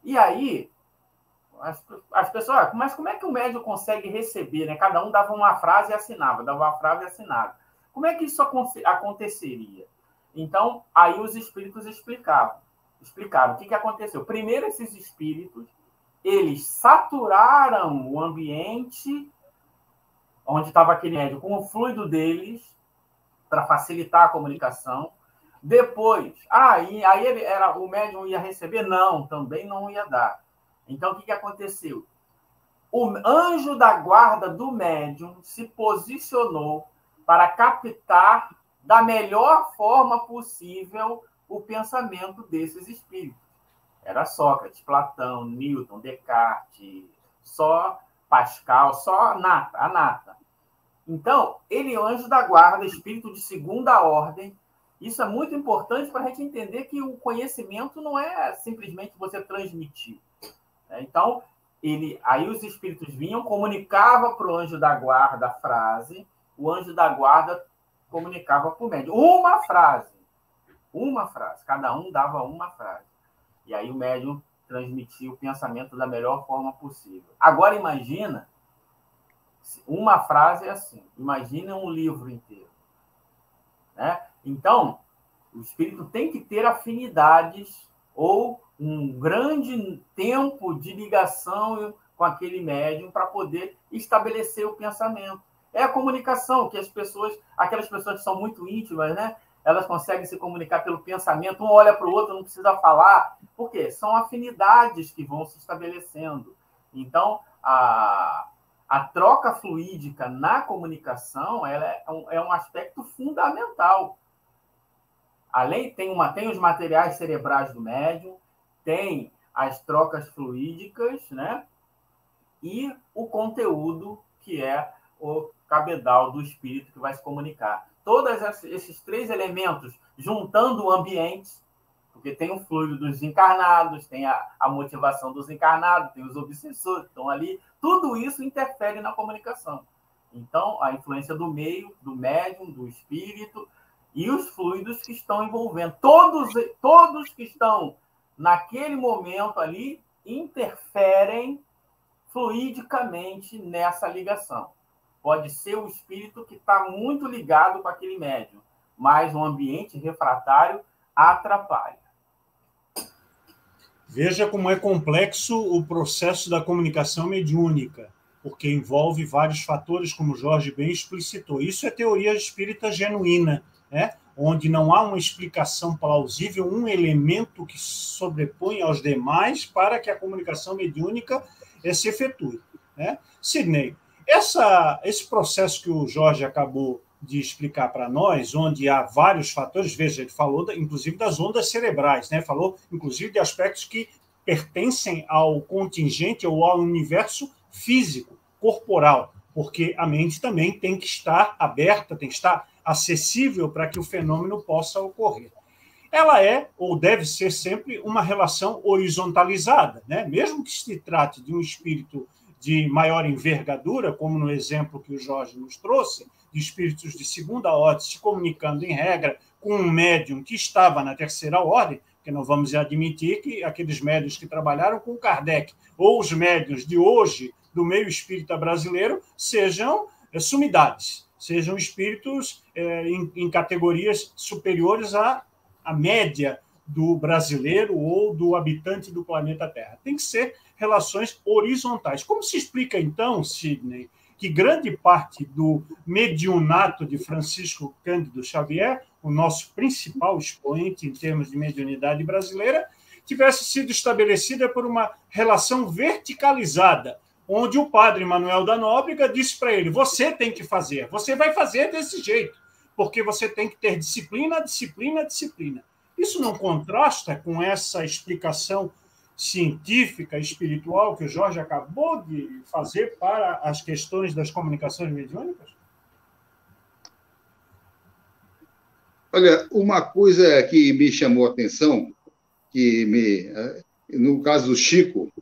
E aí, as, as pessoas, ah, mas como é que o médium consegue receber? Né? Cada um dava uma frase e assinava, dava uma frase e assinava. Como é que isso aconteceria? Então, aí os espíritos explicavam. Explicaram o que, que aconteceu. Primeiro, esses espíritos, eles saturaram o ambiente onde estava aquele médium com o fluido deles para facilitar a comunicação. Depois, aí, aí ele era, o médium ia receber? Não, também não ia dar. Então, o que, que aconteceu? O anjo da guarda do médium se posicionou para captar da melhor forma possível o pensamento desses espíritos. Era Sócrates, Platão, Newton, Descartes, só Pascal, só a nata, a nata. Então, ele é anjo da guarda, espírito de segunda ordem. Isso é muito importante para a gente entender que o conhecimento não é simplesmente você transmitir. Né? Então, ele, aí os espíritos vinham, comunicava para o anjo da guarda a frase, o anjo da guarda comunicava para o médium. Uma frase. Uma frase. Cada um dava uma frase. E aí o médium transmitia o pensamento da melhor forma possível. Agora imagina, uma frase é assim. Imagina um livro inteiro. Né? Então, o espírito tem que ter afinidades ou um grande tempo de ligação com aquele médium para poder estabelecer o pensamento. É a comunicação que as pessoas, aquelas pessoas que são muito íntimas, né? Elas conseguem se comunicar pelo pensamento, um olha para o outro, não precisa falar. Por quê? São afinidades que vão se estabelecendo. Então, a, a troca fluídica na comunicação ela é, um, é um aspecto fundamental. Além, tem, uma, tem os materiais cerebrais do médium, tem as trocas fluídicas, né? E o conteúdo, que é o cabedal do espírito que vai se comunicar. Todos esses três elementos, juntando o ambiente, porque tem o fluido dos encarnados, tem a, a motivação dos encarnados, tem os obsessores que estão ali, tudo isso interfere na comunicação. Então, a influência do meio, do médium, do espírito e os fluidos que estão envolvendo. Todos, todos que estão naquele momento ali, interferem fluidicamente nessa ligação. Pode ser o espírito que está muito ligado com aquele médium, mas o ambiente refratário atrapalha. Veja como é complexo o processo da comunicação mediúnica, porque envolve vários fatores, como Jorge bem explicitou. Isso é teoria espírita genuína, né? onde não há uma explicação plausível, um elemento que sobrepõe aos demais para que a comunicação mediúnica eh, se efetue. Né? Sidney, essa, esse processo que o Jorge acabou de explicar para nós, onde há vários fatores, veja, ele falou inclusive das ondas cerebrais, né? falou inclusive de aspectos que pertencem ao contingente ou ao universo físico, corporal, porque a mente também tem que estar aberta, tem que estar acessível para que o fenômeno possa ocorrer. Ela é, ou deve ser sempre, uma relação horizontalizada, né? mesmo que se trate de um espírito de maior envergadura, como no exemplo que o Jorge nos trouxe, de espíritos de segunda ordem se comunicando em regra com um médium que estava na terceira ordem, que não vamos admitir que aqueles médios que trabalharam com Kardec ou os médios de hoje do meio espírita brasileiro sejam é, sumidades sejam espíritos é, em, em, categorias superiores à, à média do brasileiro ou do habitante do planeta Terra. Tem que ser relações horizontais. Como se explica, então, Sidney, que grande parte do mediunato de Francisco Cândido Xavier, o nosso principal expoente em termos de mediunidade brasileira, tivesse sido estabelecida por uma relação verticalizada onde o padre Manuel da Nóbrega disse para ele: você tem que fazer, você vai fazer desse jeito, porque você tem que ter disciplina, disciplina, disciplina. Isso não contrasta com essa explicação científica, espiritual que o Jorge acabou de fazer para as questões das comunicações mediúnicas? Olha, uma coisa que me chamou a atenção, que me, no caso do Chico,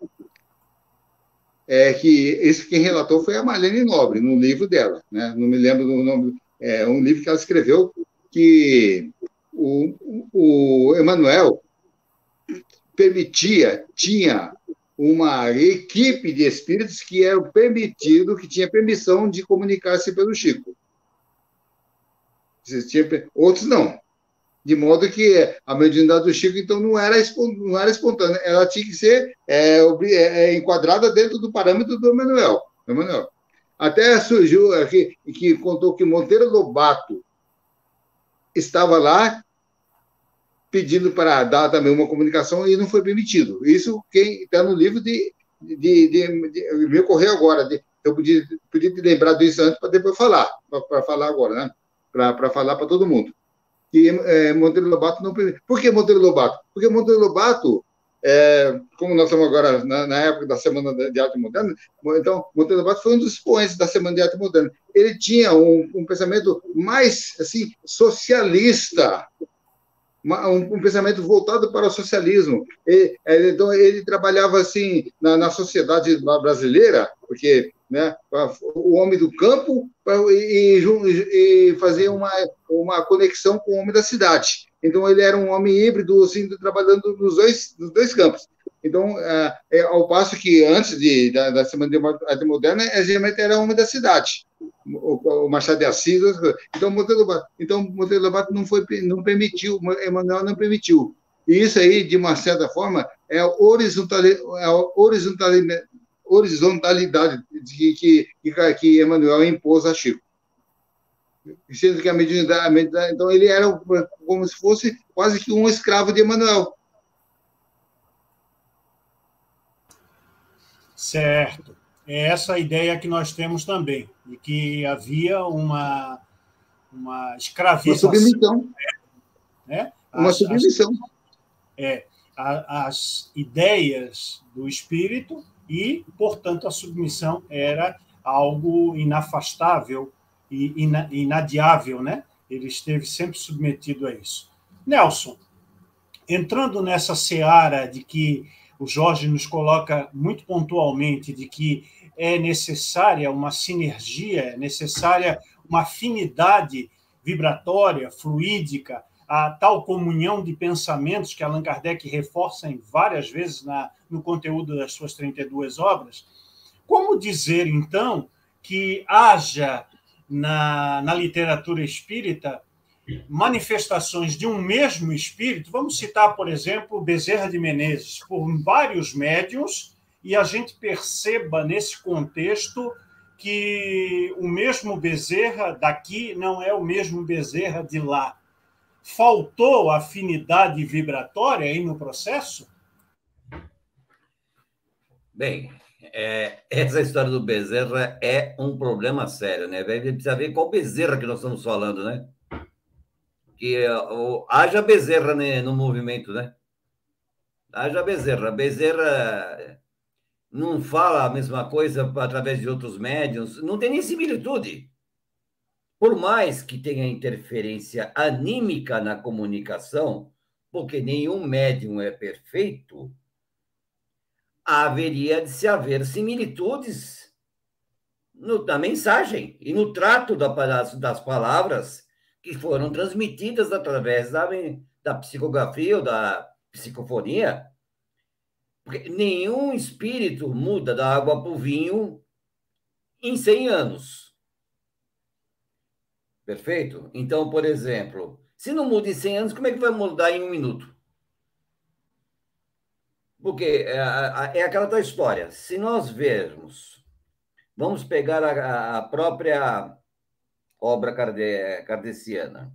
é que esse quem relatou foi a Marlene Nobre, no livro dela, né? não me lembro do nome, é um livro que ela escreveu que o, o Emanuel permitia, tinha uma equipe de espíritos que era permitido, que tinha permissão de comunicar-se pelo Chico. Outros não. De modo que a mediunidade do Chico, então, não era, não era espontânea, ela tinha que ser é, é, é, enquadrada dentro do parâmetro do Emanuel. Emanuel. Até surgiu aqui, que contou que Monteiro Lobato estava lá pedindo para dar também uma comunicação e não foi permitido. Isso quem está no livro de, de, de, de, me ocorreu agora. De, eu podia, podia ter lembrado disso antes para depois falar, para falar agora, né? Para falar para todo mundo. E é, Monteiro Lobato não permite. Por que Monteiro Lobato? Porque Monteiro Lobato, é, como nós estamos agora na, na, época da Semana de Arte Moderna, então Monteiro Lobato foi um dos expoentes da Semana de Arte Moderna. Ele tinha um, um pensamento mais assim socialista, um, um, pensamento voltado para o socialismo. E, é, então, ele trabalhava assim na, na sociedade brasileira, porque né, o homem do campo e, e, fazer uma, uma conexão com o homem da cidade. Então, ele era um homem híbrido, assim, trabalhando nos dois, nos dois campos. Então, é, é, ao passo que antes de, da, da Semana de Moderna, geralmente era homem da cidade o, o Machado de Assis, então Monteiro Lobato, então Monteiro Lobato não foi, não permitiu, Emanuel não permitiu. E isso aí, de uma certa forma, é a horizontalidade, é a horizontalidade, que, que, que Emanuel impôs a Chico. Sendo que a mediunidade, então ele era como se fosse quase que um escravo de Emanuel. Certo. É essa a ideia que nós temos também, de que havia uma, uma escravização. Uma submissão. Né? Uma as, submissão. As, é, as ideias do espírito e, portanto, a submissão era algo inafastável e inadiável, né? Ele esteve sempre submetido a isso. Nelson, entrando nessa seara de que o Jorge nos coloca muito pontualmente de que é necessária uma sinergia, é necessária uma afinidade vibratória, fluídica, a tal comunhão de pensamentos que Allan Kardec reforça em várias vezes na, no conteúdo das suas 32 obras. Como dizer, então, que haja na, na literatura espírita manifestações de um mesmo espírito, vamos citar, por exemplo, Bezerra de Menezes, por vários médiums, e a gente perceba nesse contexto que o mesmo Bezerra daqui não é o mesmo Bezerra de lá. Faltou afinidade vibratória aí no processo? Bem, é, essa história do Bezerra é um problema sério, né? Precisa ver qual Bezerra que nós estamos falando, né? que o, haja Bezerra né, no movimento, né? Haja Bezerra. Bezerra não fala a mesma coisa através de outros médiums, não tem nem similitude. Por mais que tenha interferência anímica na comunicação, porque nenhum médium é perfeito, haveria de se haver similitudes no, na mensagem e no trato da, das palavras que foram transmitidas através da, da psicografia ou da psicofonia. Porque nenhum espírito muda da água para o vinho em 100 anos. Perfeito? Então, por exemplo, se não muda em 100 anos, como é que vai mudar em um minuto? Porque é, é aquela tua história. Se nós vermos, vamos pegar a, a própria obra kardeciana.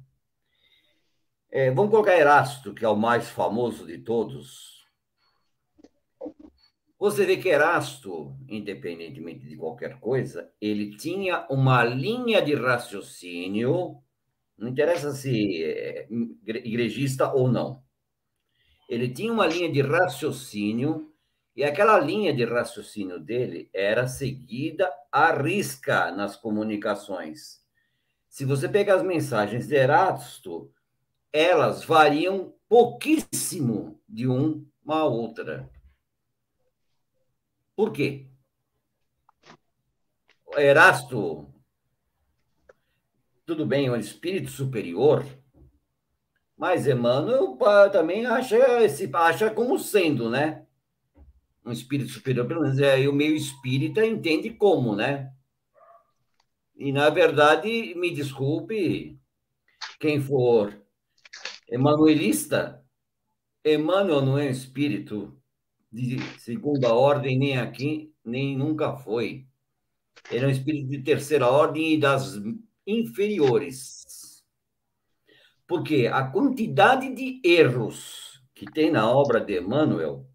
É, vamos colocar Erasto, que é o mais famoso de todos. Você vê que Erasto, independentemente de qualquer coisa, ele tinha uma linha de raciocínio, não interessa se é igrejista ou não. Ele tinha uma linha de raciocínio, e aquela linha de raciocínio dele era seguida à risca nas comunicações. Se você pegar as mensagens de Erasto, elas variam pouquíssimo de uma a outra. Por quê? Erasto, tudo bem, é um espírito superior, mas Emmanuel também acha, se acha como sendo, né? Um espírito superior, pelo menos é, o meio espírita entende como, né? E, na verdade, me desculpe, quem for emanuelista, Emmanuel não é um espírito de segunda ordem, nem aqui, nem nunca foi. Ele é um espírito de terceira ordem e das inferiores. Porque a quantidade de erros que tem na obra de Emmanuel.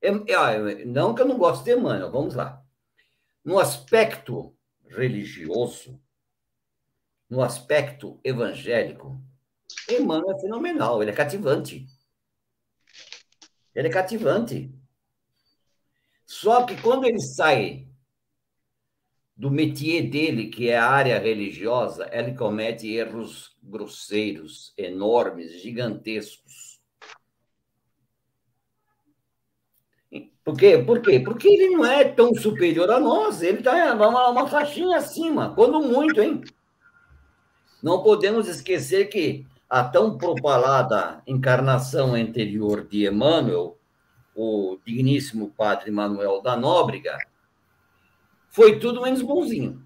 É, é, não que eu não goste de Emmanuel, vamos lá. No aspecto religioso, no aspecto evangélico, Emmanuel é fenomenal, ele é cativante. Ele é cativante. Só que quando ele sai do métier dele, que é a área religiosa, ele comete erros grosseiros, enormes, gigantescos. Por quê? Por quê? Porque ele não é tão superior a nós, ele está uma, uma faixinha acima, quando muito, hein? Não podemos esquecer que a tão propalada encarnação anterior de Emmanuel, o digníssimo padre Manuel da Nóbrega, foi tudo menos bonzinho.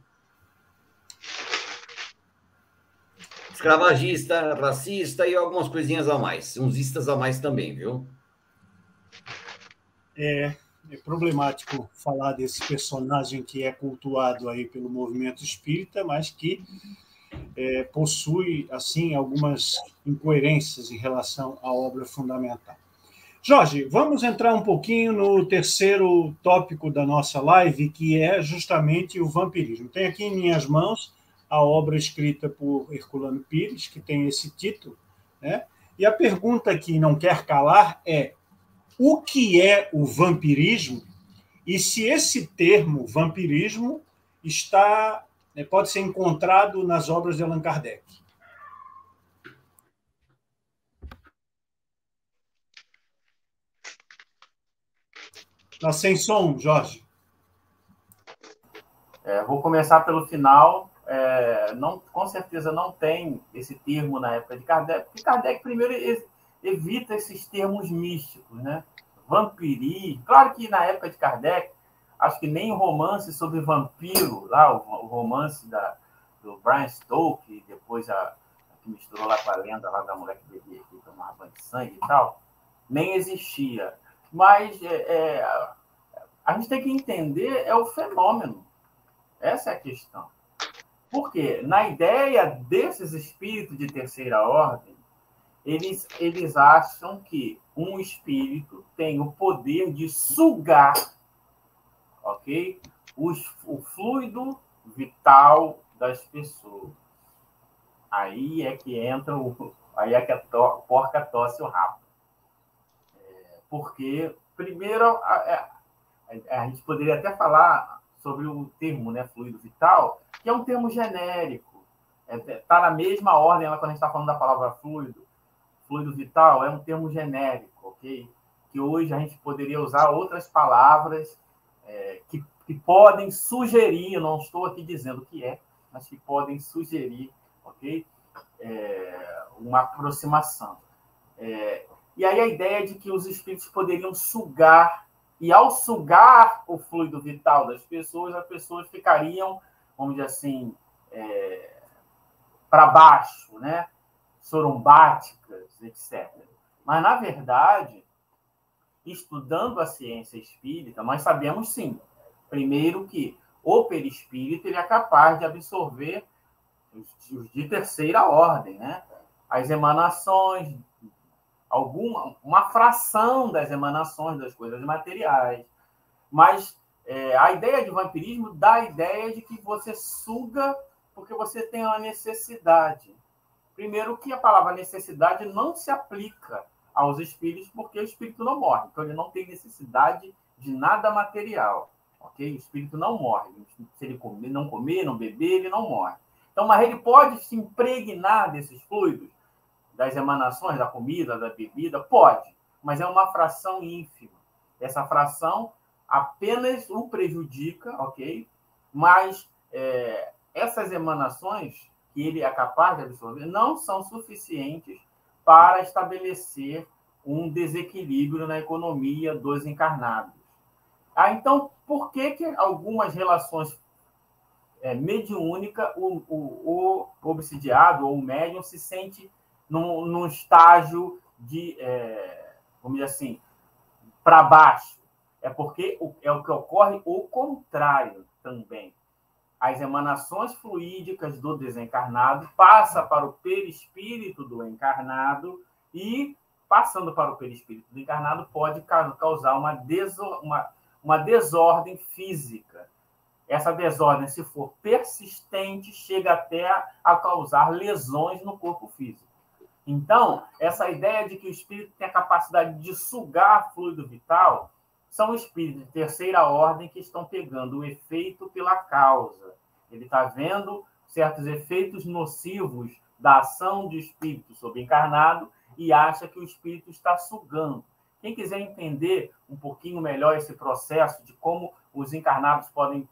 Escravagista, racista e algumas coisinhas a mais. Uns istas a mais também, viu? É, é problemático falar desse personagem que é cultuado aí pelo movimento espírita, mas que é, possui assim algumas incoerências em relação à obra fundamental. Jorge, vamos entrar um pouquinho no terceiro tópico da nossa live, que é justamente o vampirismo. Tem aqui em minhas mãos a obra escrita por Herculano Pires, que tem esse título, né? E a pergunta que não quer calar é: o que é o vampirismo? E se esse termo vampirismo está né, pode ser encontrado nas obras de Allan Kardec. Está sem som, Jorge. É, vou começar pelo final. É, não, com certeza não tem esse termo na época de Kardec, porque Kardec primeiro evita esses termos místicos, né? Vampiri. Claro que na época de Kardec acho que nem romance sobre vampiro, lá, o, romance da, do Brian Stoke, depois a, que misturou lá com a lenda lá da mulher que bebia que tomava banho de sangue e tal, nem existia. Mas é, é, a gente tem que entender é o fenômeno. Essa é a questão. Porque na ideia desses espíritos de terceira ordem, eles, eles acham que um espírito tem o poder de sugar ok? Os, o fluido vital das pessoas. Aí é que entra o. Aí é que a to, porca tosse o rabo. É, porque, primeiro, a, a, a, gente poderia até falar sobre o termo né, fluido vital, que é um termo genérico. Está é, tá na mesma ordem quando a gente está falando da palavra fluido. Fluido vital é um termo genérico, ok? Que hoje a gente poderia usar outras palavras é, que, que podem sugerir, não estou aqui dizendo que é, mas que podem sugerir, ok? É, uma aproximação. E aí a ideia de que os espíritos poderiam sugar, e ao sugar o fluido vital das pessoas, as pessoas ficariam, vamos dizer assim, é, para baixo, né? sorumbáticas, etc. Mas, na verdade, estudando a ciência espírita, nós sabemos sim, primeiro que o perispírito ele é capaz de absorver os de terceira ordem, né? As emanações, alguma, uma fração das emanações das coisas materiais. Mas é, a ideia de vampirismo dá a ideia de que você suga porque você tem uma necessidade. Primeiro que a palavra necessidade não se aplica aos espíritos, porque o espírito não morre. Então, ele não tem necessidade de nada material. Ok? O espírito não morre. Se ele comer, não comer, não beber, ele não morre. Então, mas ele pode se impregnar desses fluidos, das emanações da comida, da bebida? Pode, mas é uma fração ínfima. Essa fração apenas o prejudica, ok? mas é, essas emanações que ele é capaz de absorver não são suficientes para estabelecer um desequilíbrio na economia dos encarnados. Ah, então, por que, que algumas relações é, mediúnica, o, o, o obsidiado ou o médium se sente num, num estágio de, é, vamos dizer assim, para baixo? É porque é o que ocorre o contrário também. As emanações fluídicas do desencarnado passa para o perispírito do encarnado e passando para o perispírito do encarnado pode causar uma, uma, uma desordem física. Essa desordem, se for persistente, chega até a causar lesões no corpo físico. Então, essa ideia de que o espírito tem a capacidade de sugar fluido vital são espíritos de terceira ordem que estão pegando o efeito pela causa. Ele está vendo certos efeitos nocivos da ação do espírito sobre encarnado e acha que o espírito está sugando. Quem quiser entender um pouquinho melhor esse processo de como os encarnados podem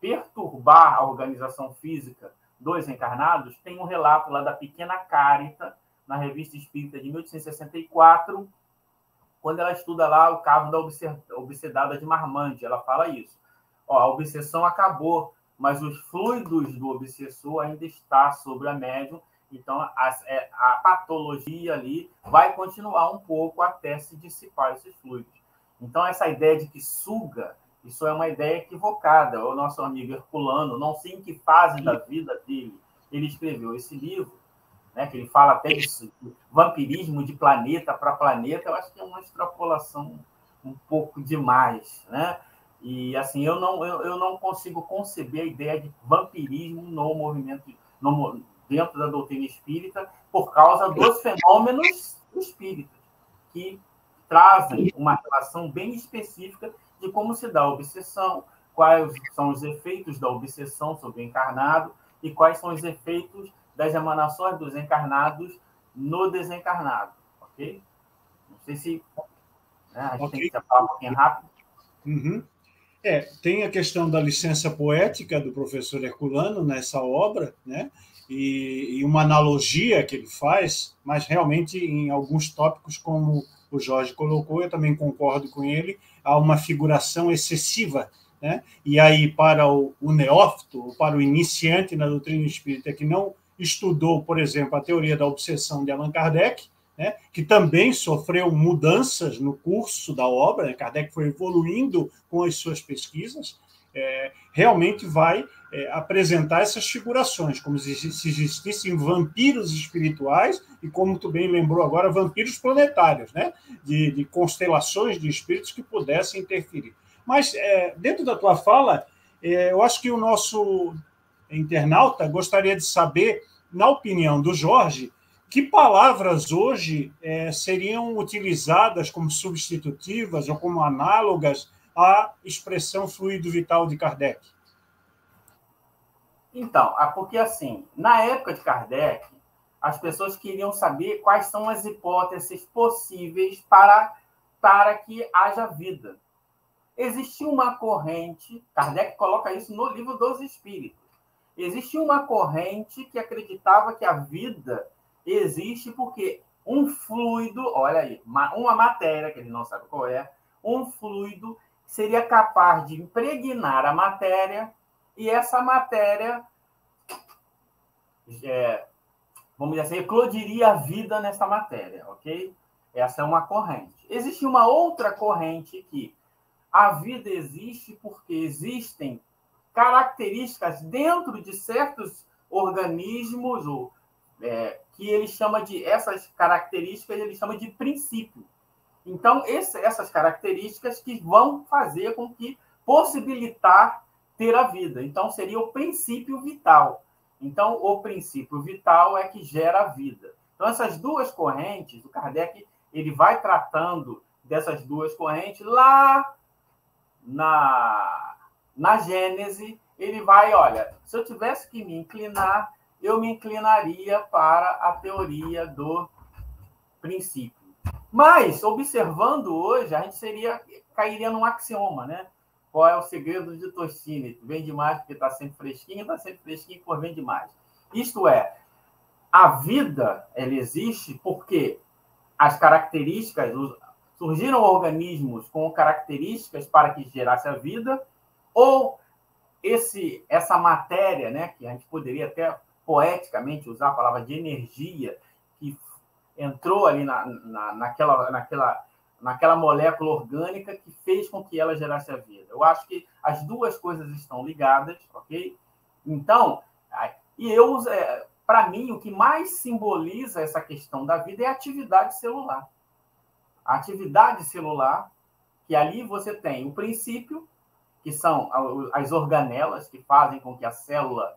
perturbar a organização física dos encarnados, tem um relato lá da pequena Carita, na Revista Espírita de 1864, quando ela estuda lá o caso da obsedada de Marmande. Ela fala isso. Ó, a obsessão acabou, mas os fluidos do obsessor ainda está sobre a médium então, a, é, a, patologia ali vai continuar um pouco até se dissipar esses fluidos. Então, essa ideia de que suga, isso é uma ideia equivocada. O nosso amigo Herculano, não sei em que fase da vida dele, ele escreveu esse livro, né, que ele fala até disso, vampirismo de planeta para planeta, eu acho que é uma extrapolação um pouco demais, né? E assim, eu não, eu, eu não consigo conceber a ideia de vampirismo no movimento, no, dentro da doutrina espírita por causa dos fenômenos espíritas, que trazem uma relação bem específica de como se dá a obsessão, quais são os efeitos da obsessão sobre o encarnado e quais são os efeitos das emanações dos encarnados no desencarnado, ok? Não sei se né, a gente okay. tem que falar um pouquinho rápido. Uhum. É, tem a questão da licença poética do professor Herculano nessa obra, né? e, e uma analogia que ele faz, mas realmente em alguns tópicos, como o Jorge colocou, eu também concordo com ele, há uma figuração excessiva. Né? E aí, para o, o neófito, ou para o iniciante na doutrina espírita que não estudou, por exemplo, a teoria da obsessão de Allan Kardec, né, que também sofreu mudanças no curso da obra, né, Kardec foi evoluindo com as suas pesquisas, é, realmente vai é, apresentar essas figurações, como se, se existissem vampiros espirituais e, como tu bem lembrou agora, vampiros planetários, né? de, de constelações de espíritos que pudessem interferir. Mas, é, dentro da tua fala, é, eu acho que o nosso internauta gostaria de saber, na opinião do Jorge, que palavras hoje é, seriam utilizadas como substitutivas ou como análogas à expressão fluido vital de Kardec? Então, porque assim, na época de Kardec, as pessoas queriam saber quais são as hipóteses possíveis para, para que haja vida. Existia uma corrente, Kardec coloca isso no livro dos Espíritos. Existia uma corrente que acreditava que a vida existe porque um fluido, olha aí, uma matéria, que ele não sabe qual é, um fluido seria capaz de impregnar a matéria e essa matéria, é, vamos dizer assim, eclodiria a vida nessa matéria, ok? Essa é uma corrente. Existe uma outra corrente que a vida existe porque existem características dentro de certos organismos ou é, que ele chama de essas características ele chama de princípio. Então esse, essas características que vão fazer com que possibilitar ter a vida. Então, seria o princípio vital. Então, o princípio vital é que gera a vida. Então, essas duas correntes, o Kardec ele vai tratando dessas duas correntes lá na, na Gênese. Ele vai, olha, se eu tivesse que me inclinar, eu me inclinaria para a teoria do princípio. Mas, observando hoje, a gente seria cairia num axioma, né? qual é o segredo de toxina? Vende mais porque está sempre fresquinho, está sempre fresquinho por vende mais. Isto é, a vida ela existe porque as características, surgiram organismos com características para que gerasse a vida, ou esse, essa matéria, né, que a gente poderia até poeticamente usar a palavra de energia, que entrou ali na, na, naquela, naquela, naquela molécula orgânica que fez com que ela gerasse a vida. Eu acho que as duas coisas estão ligadas, ok? Então, e eu, é, para mim, o que mais simboliza essa questão da vida é a atividade celular. A atividade celular, que ali você tem o princípio, que são as organelas que fazem com que a célula,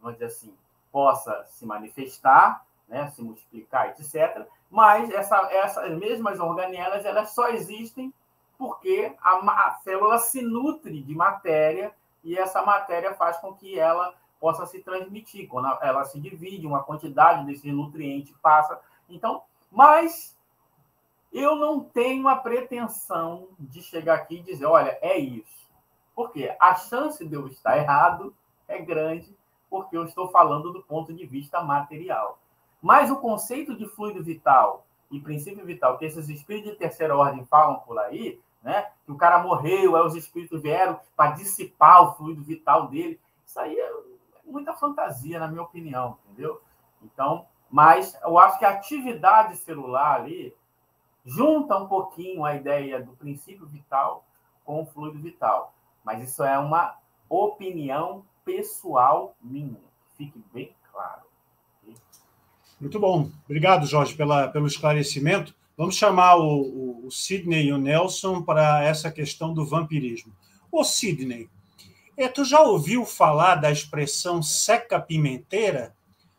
vamos dizer assim, possa se manifestar, né, se multiplicar, etc. Mas essa, essas mesmas organelas elas só existem porque a, a célula se nutre de matéria e essa matéria faz com que ela possa se transmitir. Quando ela se divide, uma quantidade desse nutriente passa. Então, mas eu não tenho a pretensão de chegar aqui e dizer, olha, é isso. Porque a chance de eu estar errado é grande, porque eu estou falando do ponto de vista material. Mas o conceito de fluido vital e princípio vital que esses espíritos de terceira ordem falam por aí, né? Que o cara morreu, aí os espíritos vieram para dissipar o fluido vital dele. Isso aí é muita fantasia, na minha opinião, entendeu? Então, mas eu acho que a atividade celular ali junta um pouquinho a ideia do princípio vital com o fluido vital. Mas isso é uma opinião pessoal minha. Fique bem claro. Muito bom. Obrigado, Jorge, pela, pelo esclarecimento. Vamos chamar o, o, o Sidney e o Nelson para essa questão do vampirismo. Ô, Sidney, é, tu já ouviu falar da expressão seca pimenteira?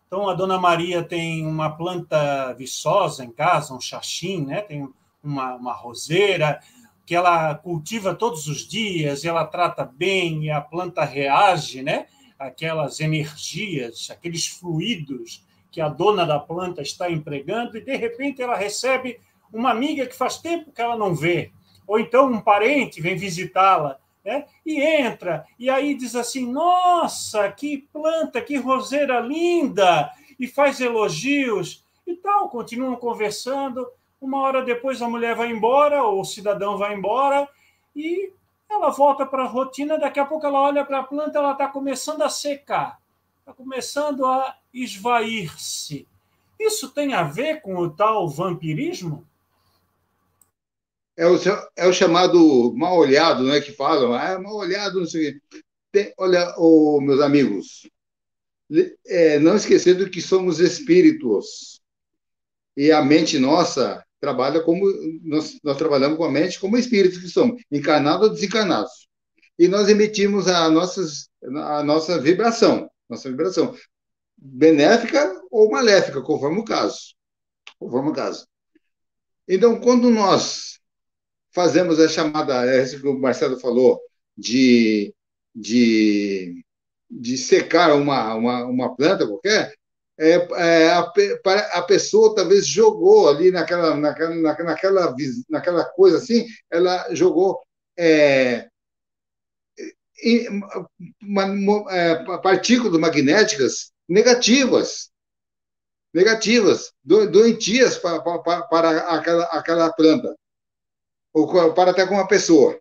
Então, a dona Maria tem uma planta viçosa em casa, um xaxim, né? tem uma, uma roseira, que ela cultiva todos os dias, ela trata bem e a planta reage, né? Aquelas energias, aqueles fluidos que a dona da planta está empregando, e de repente ela recebe uma amiga que faz tempo que ela não vê, ou então um parente vem visitá-la, né? e entra, e aí diz assim: Nossa, que planta, que roseira linda! E faz elogios e tal, continuam conversando. Uma hora depois a mulher vai embora, ou o cidadão vai embora, e ela volta para a rotina. Daqui a pouco ela olha para a planta, ela está começando a secar, está começando a esvair-se. Isso tem a ver com o tal vampirismo? É o, é o chamado mal olhado, né? Que falam, ah, é mal olhado, não sei o quê. Tem, olha, oh, meus amigos, é, não esquecendo que somos espíritos e a mente nossa trabalha como nós, nós trabalhamos com a mente como espíritos que somos, encarnados ou desencarnados. E nós emitimos a, nossas, a nossa vibração, nossa vibração, benéfica ou maléfica, conforme o caso. Conforme o caso. Então, quando nós fazemos a chamada, é isso que o Marcelo falou, de, de, de secar uma, uma, uma planta qualquer, é, é, a, a pessoa talvez jogou ali naquela, naquela, naquela, naquela coisa assim, ela jogou é, é, partículas magnéticas negativas, negativas, doentias para, para, para aquela, aquela planta, ou para até com uma pessoa.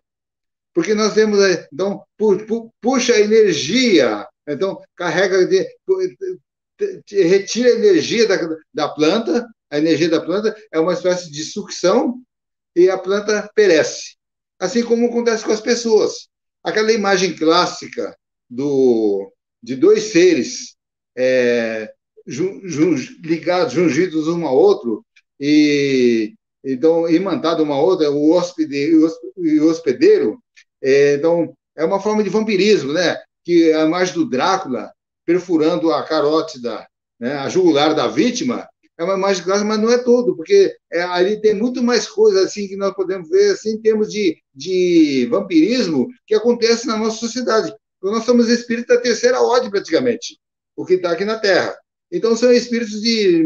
Porque nós temos, então, puxa energia, então, carrega, de, retira a energia da, da planta, a energia da planta é uma espécie de sucção e a planta perece. Assim como acontece com as pessoas. Aquela imagem clássica do, de dois seres é, ligados, jungidos um ao outro, e então imantado uma outra, o hóspede e o hospedeiro. É, então, é uma forma de vampirismo, né? Que a imagem do Drácula perfurando a carótida, né, a jugular da vítima, é uma imagem clássica, mas não é tudo, porque é, ali tem muito mais coisas assim que nós podemos ver assim, em termos de, de vampirismo que acontece na nossa sociedade. Nós somos espíritos da terceira ordem, praticamente o que está aqui na Terra. Então, são espíritos de,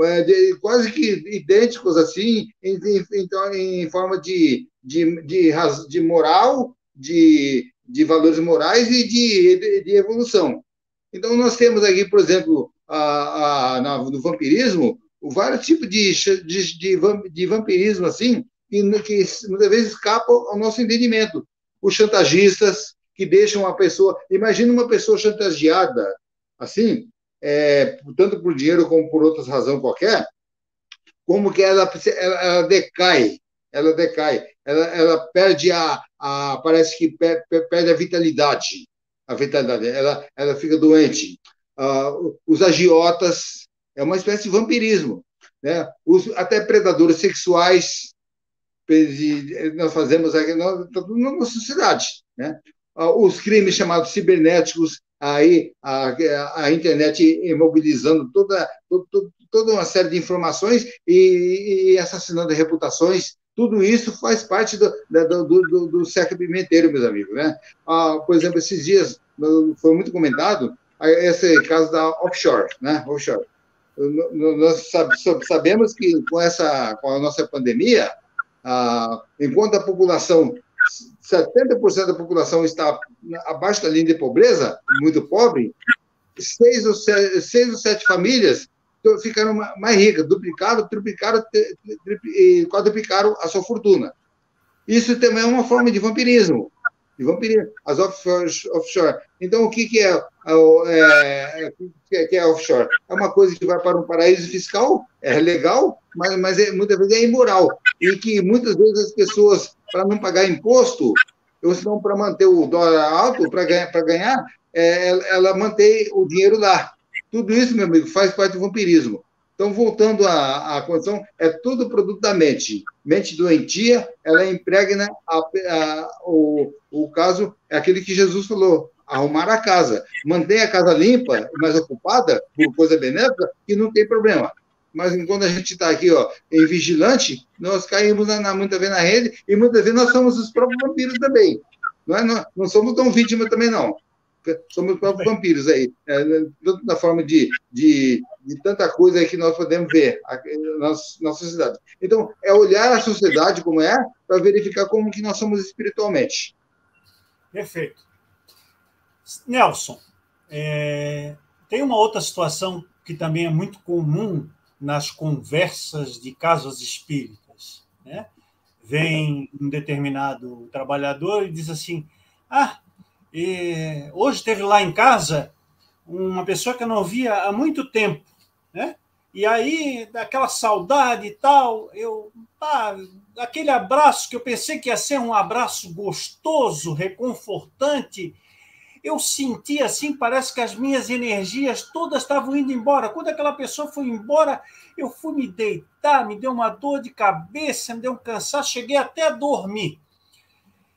é, de quase que idênticos, assim, em, então, em forma de, de, de, de moral de, de valores morais e de, de evolução. Então, nós temos aqui, por exemplo, a, a, na, no vampirismo, vários tipos de, de, de, de vampirismo, assim, que, que muitas vezes escapam ao nosso entendimento. Os chantagistas, que deixam uma pessoa. Imagina uma pessoa chantageada, assim, é, tanto por dinheiro como por outras razão qualquer, como que ela, ela, ela decai, ela decai, ela, ela perde a, a parece que per, per, perde a vitalidade, a vitalidade, ela, ela fica doente. Uh, os agiotas é uma espécie de vampirismo, né? Os, até predadores sexuais nós fazemos aqui na, na sociedade, né? Uh, os crimes chamados cibernéticos aí a, a internet imobilizando toda, toda, toda uma série de informações e, e assassinando reputações. Tudo isso faz parte do, do, do, do pimenteiro, meus amigos. Né? Ah, por exemplo, esses dias foi muito comentado esse caso da offshore. Né? offshore. Nós sabemos que com, essa, com a nossa pandemia, ah, enquanto a população 70% da população está abaixo da linha de pobreza, muito pobre, seis ou sete, seis ou sete famílias ficaram mais ricas, duplicaram, triplicaram, e quadruplicaram a sua fortuna. Isso também é uma forma de vampirismo. De vampirismo. As offshore. Então, o que, que é, é, é, que é offshore? É uma coisa que vai para um paraíso fiscal, é legal, mas, mas é, muitas vezes é imoral. E que muitas vezes as pessoas para não pagar imposto, ou senão para manter o dólar alto, para ganhar, ganhar é, ela mantém o dinheiro lá. Tudo isso, meu amigo, faz parte do vampirismo. Então, voltando à, à condição, é tudo produto da mente. Mente doentia, ela impregna a, a, o, o caso, é aquele que Jesus falou, arrumar a casa. Mantém a casa limpa, mais ocupada, por coisa benéfica, e não tem problema mas enquanto a gente está aqui ó, em vigilante, nós caímos na, na, muitas vezes na rede e muitas vezes nós somos os próprios vampiros também. Não, é, não, não somos tão vítimas também, não. Somos os próprios vampiros aí, é, tanto na forma de, de, de, tanta coisa aí que nós podemos ver na nossa sociedade. Então, é olhar a sociedade como é, para verificar como que nós somos espiritualmente. Perfeito. Nelson, é, tem uma outra situação que também é muito comum nas conversas de casas espíritas. Né? Vem um determinado trabalhador e diz assim: Ah, hoje teve lá em casa uma pessoa que eu não via há muito tempo, né? E aí, daquela saudade e tal, eu, tá, aquele abraço que eu pensei que ia ser um abraço gostoso, reconfortante, eu senti assim, parece que as minhas energias todas estavam indo embora. Quando aquela pessoa foi embora, eu fui me deitar, me deu uma dor de cabeça, me deu um cansaço, cheguei até a dormir.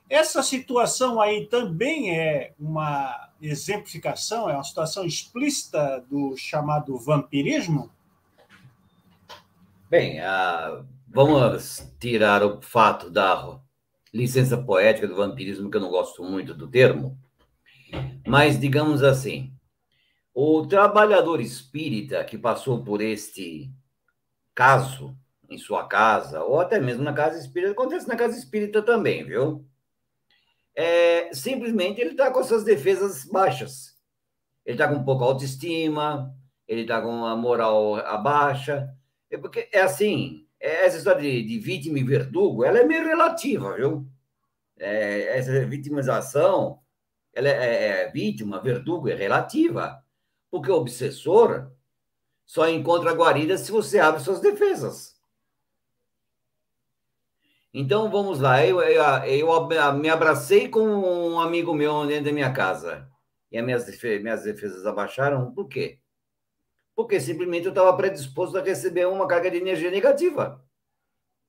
Essa situação aí também é uma exemplificação, é uma situação explícita do chamado vampirismo? Bem, vamos tirar o fato da licença poética do vampirismo, que eu não gosto muito do termo, mas, digamos assim, o trabalhador espírita que passou por este caso em sua casa, ou até mesmo na casa espírita, acontece na casa espírita também, viu? É, simplesmente ele está com suas defesas baixas. Ele está com pouca autoestima, ele está com a moral baixa. É porque é assim, é, essa história de, de vítima e verdugo, ela é meio relativa, viu? É, essa vitimização ela é, é, é vítima, verdugo, é relativa. Porque o obsessor só encontra guarida se você abre suas defesas. Então vamos lá, eu, eu, eu, me abracei com um amigo meu dentro da minha casa e as minhas, defesas, minhas defesas abaixaram, por quê? Porque simplesmente eu estava predisposto a receber uma carga de energia negativa.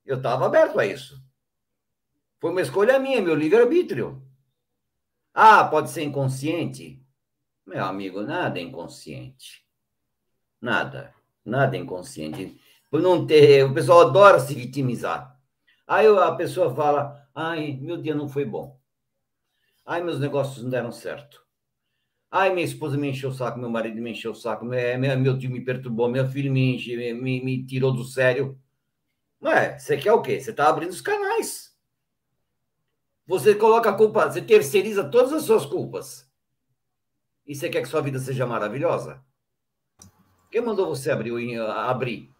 Eu estava aberto a isso. Foi uma escolha minha, meu livre-arbítrio. Ah, pode ser inconsciente? Meu amigo, nada é inconsciente. Nada. Nada é inconsciente. Por não ter. O pessoal adora se vitimizar. Aí a pessoa fala: ai, meu dia não foi bom. Ai, meus negócios não deram certo. Ai, minha esposa me encheu o saco, meu marido me encheu o saco, meu, meu tio me perturbou, meu filho me, enche, me, me tirou do sério. Ué, você quer o quê? Você está abrindo os canais. Você coloca a culpa, você terceiriza todas as suas culpas. E você quer que sua vida seja maravilhosa? Quem mandou você abrir? abrir?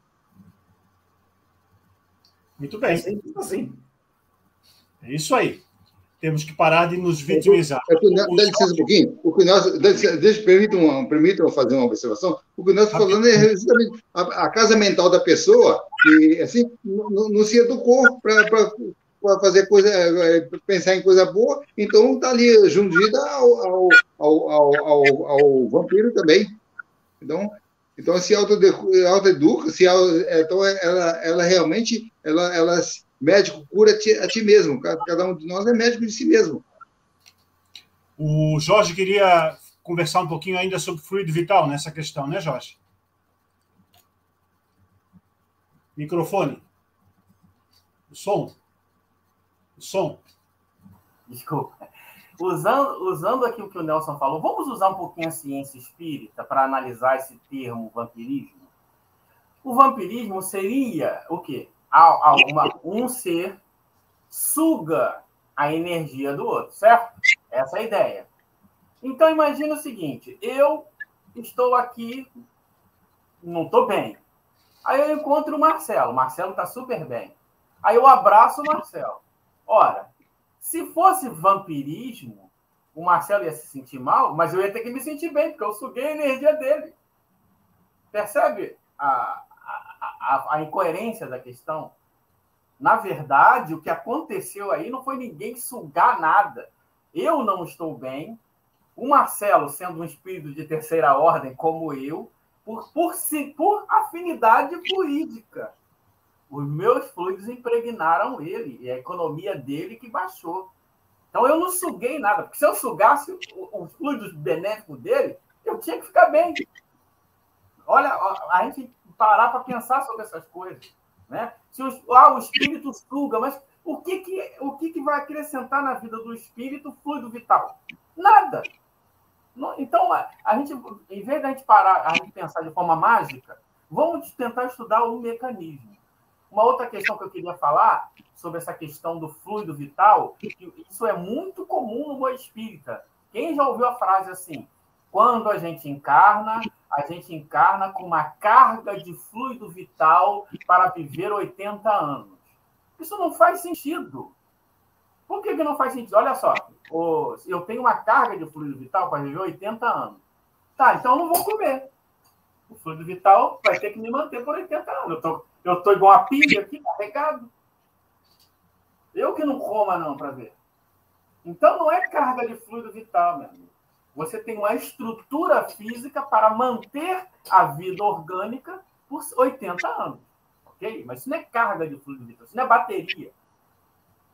Muito bem. É assim. É isso aí. Temos que parar de nos vitimizar. É, é, dá licença um pouquinho. O que nós, deixa, permitam, permitam fazer uma observação. O que nós estamos falando é justamente a, a, casa mental da pessoa, que assim, não, não se educou para fazer coisa, é, pensar em coisa boa, então está ali jundida ao, ao, ao, ao, ao vampiro também. Então, então se autoeduca, se então ela, ela realmente ela, ela médico cura a ti mesmo. Cada um de nós é médico de si mesmo. O Jorge queria conversar um pouquinho ainda sobre fluido vital nessa questão, né, Jorge? Microfone. O som. O som. Desculpa. Usando, usando aqui o que o Nelson falou, vamos usar um pouquinho a ciência espírita para analisar esse termo vampirismo? O vampirismo seria o quê? alguma, um ser suga a energia do outro, certo? Essa é a ideia. Então imagina o seguinte: eu estou aqui, não estou bem. Aí eu encontro o Marcelo. O Marcelo está super bem. Aí eu abraço o Marcelo. Ora, se fosse vampirismo, o Marcelo ia se sentir mal, mas eu ia ter que me sentir bem, porque eu suguei a energia dele. Percebe a, a, a incoerência da questão. Na verdade, o que aconteceu aí não foi ninguém sugar nada. Eu não estou bem. O Marcelo, sendo um espírito de terceira ordem como eu, por, por, por afinidade fluídica, os meus fluidos impregnaram ele e a economia dele que baixou. Então eu não suguei nada, porque se eu sugasse os fluidos benéficos dele, eu tinha que ficar bem. Olha, a gente parar para pensar sobre essas coisas. Né? Se o, ah, o espírito suga, mas o que, que, o que, que vai acrescentar na vida do espírito fluido vital? Nada. Então, a gente, em vez de a gente parar, a gente pensar de forma mágica, vamos tentar estudar o mecanismo. Uma outra questão que eu queria falar sobre essa questão do fluido vital, isso é muito comum no boa espírita. Quem já ouviu a frase assim? Quando a gente encarna, a gente encarna com uma carga de fluido vital para viver 80 anos. Isso não faz sentido. Por que, que não faz sentido? Olha só, eu tenho uma carga de fluido vital para viver 80 anos. Tá, então eu não vou comer. O fluido vital vai ter que me manter por 80 anos. Eu tô, eu tô igual a pilha aqui, carregado. Eu que não coma, não, para ver. Então não é carga de fluido vital, meu amigo. Você tem uma estrutura física para manter a vida orgânica por 80 anos. Ok? Mas isso não é carga de fluido vital, isso não é bateria.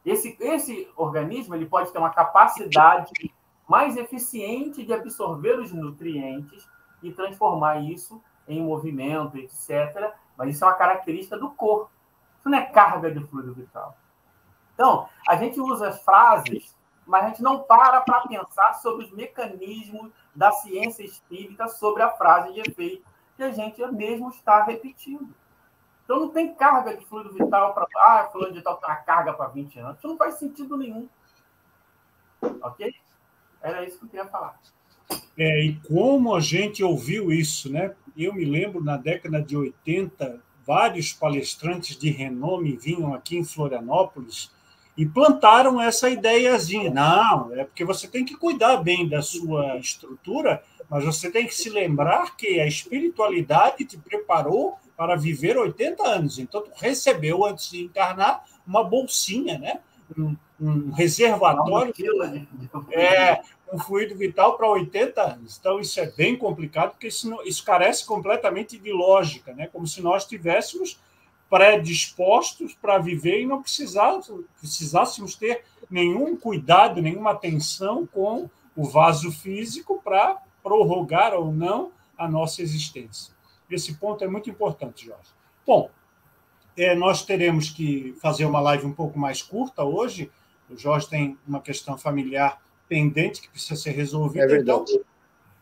Esse, esse organismo ele pode ter uma capacidade mais eficiente de absorver os nutrientes e transformar isso em movimento, etc. Mas isso é uma característica do corpo. Isso não é carga de fluido vital. Então, a gente usa as frases mas a gente não para para pensar sobre os mecanismos da ciência espírita sobre a frase de efeito que a gente mesmo está repetindo. Então não tem carga de fluido vital para. Ah, fluido vital tem uma carga para 20 anos. Isso não faz sentido nenhum. Ok? Era isso que eu queria falar. É, e como a gente ouviu isso, né? Eu me lembro na década de 80, vários palestrantes de renome vinham aqui em Florianópolis e plantaram essa ideiazinha. Não, é porque você tem que cuidar bem da sua estrutura, mas você tem que se lembrar que a espiritualidade te preparou para viver 80 anos. Então, tu recebeu, antes de encarnar, uma bolsinha, né? Um, um reservatório. É, um fluido vital para 80 anos. Então, isso é bem complicado, porque isso, isso carece completamente de lógica, né? como se nós tivéssemos predispostos para viver e não precisássemos, precisássemos ter nenhum cuidado, nenhuma atenção com o vaso físico para prorrogar ou não a nossa existência. Esse ponto é muito importante, Jorge. Bom, é, nós teremos que fazer uma live um pouco mais curta hoje. O Jorge tem uma questão familiar pendente que precisa ser resolvida. É. Então,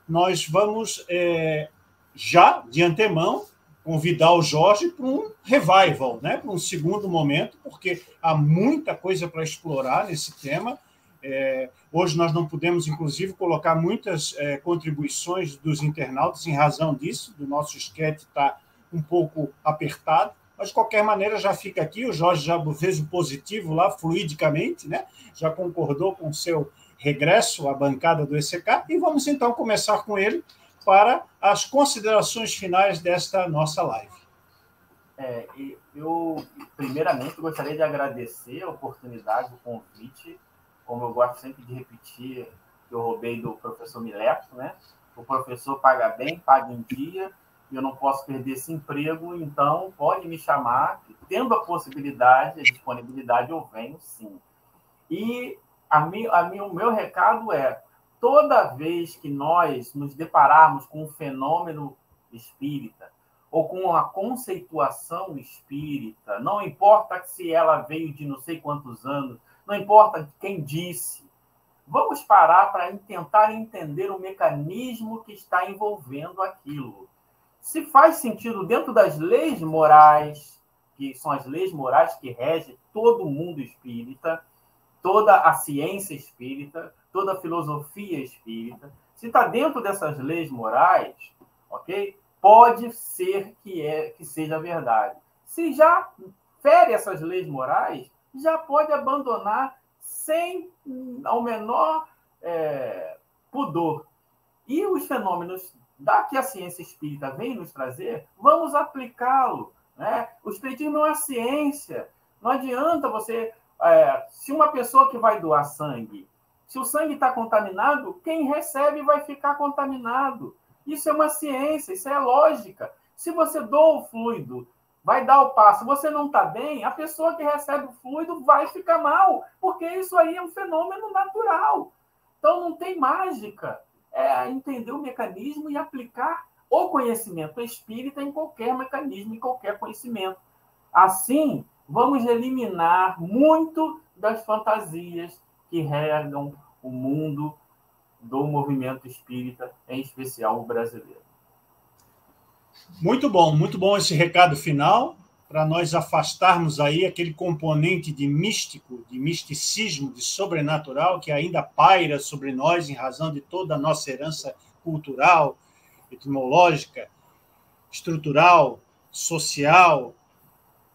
nós vamos é, já, de antemão, convidar o Jorge para um revival, né? para um segundo momento, porque há muita coisa para explorar nesse tema. É, hoje nós não podemos, inclusive, colocar muitas é, contribuições dos internautas em razão disso, do nosso esquete está um pouco apertado, mas de qualquer maneira já fica aqui. O Jorge já fez o positivo lá, fluidicamente, né? já concordou com seu regresso à bancada do ECK, e vamos então começar com ele para as considerações finais desta nossa live. É, eu, primeiramente, gostaria de agradecer a oportunidade, o convite, como eu gosto sempre de repetir, que eu roubei do professor Mileto, né? O professor paga bem, paga em dia, eu não posso perder esse emprego, então pode me chamar, tendo a possibilidade, a disponibilidade, eu venho sim. E a mim, a mim, o meu recado é: toda vez que nós nos depararmos com um fenômeno espírita ou com uma conceituação espírita, não importa se ela veio de não sei quantos anos, não importa quem disse, vamos parar para tentar entender o mecanismo que está envolvendo aquilo. Se faz sentido dentro das leis morais, que são as leis morais que regem todo o mundo espírita, toda a ciência espírita, toda a filosofia espírita, se está dentro dessas leis morais, ok? Pode ser que, é, que seja verdade. Se já fere essas leis morais, já pode abandonar sem ao menor é, pudor. E os fenômenos da que a ciência espírita vem nos trazer, vamos aplicá-lo. Né? O espiritismo não é ciência. Não adianta você. É, se uma pessoa que vai doar sangue se o sangue está contaminado, quem recebe vai ficar contaminado. Isso é uma ciência, isso é lógica. Se você doa o fluido, vai dar o passo, você não está bem, a pessoa que recebe o fluido vai ficar mal, porque isso aí é um fenômeno natural. Então não tem mágica. É entender o mecanismo e aplicar o conhecimento espírita em qualquer mecanismo, em qualquer conhecimento. Assim, vamos eliminar muito das fantasias que regam o mundo do movimento espírita, em especial o brasileiro. Muito bom, muito bom esse recado final para nós afastarmos aí aquele componente de místico, de misticismo, de sobrenatural que ainda paira sobre nós em razão de toda a nossa herança cultural, etimológica, estrutural, social,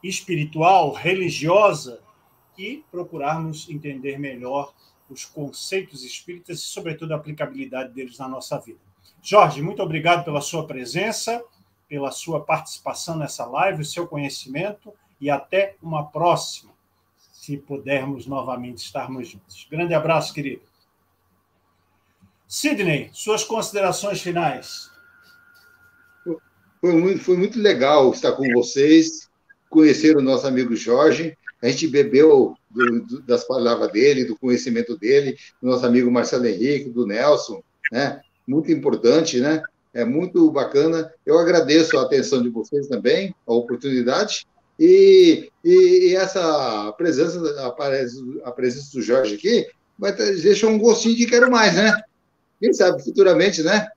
espiritual, religiosa e procurarmos entender melhor os conceitos espíritas e, sobretudo, a aplicabilidade deles na nossa vida. Jorge, muito obrigado pela sua presença, pela sua participação nessa live, o seu conhecimento e até uma próxima, se pudermos novamente estarmos juntos. Grande abraço, querido. Sidney, suas considerações finais. Foi muito, foi muito legal estar com vocês, conhecer o nosso amigo Jorge a gente bebeu do, do, das palavras dele, do conhecimento dele, do nosso amigo Marcelo Henrique, do Nelson, né? Muito importante, né? É muito bacana. Eu agradeço a atenção de vocês também, a oportunidade. E, e, e essa presença, a, presença do Jorge aqui, vai ter, deixa um gostinho de quero mais, né? Quem sabe futuramente, né?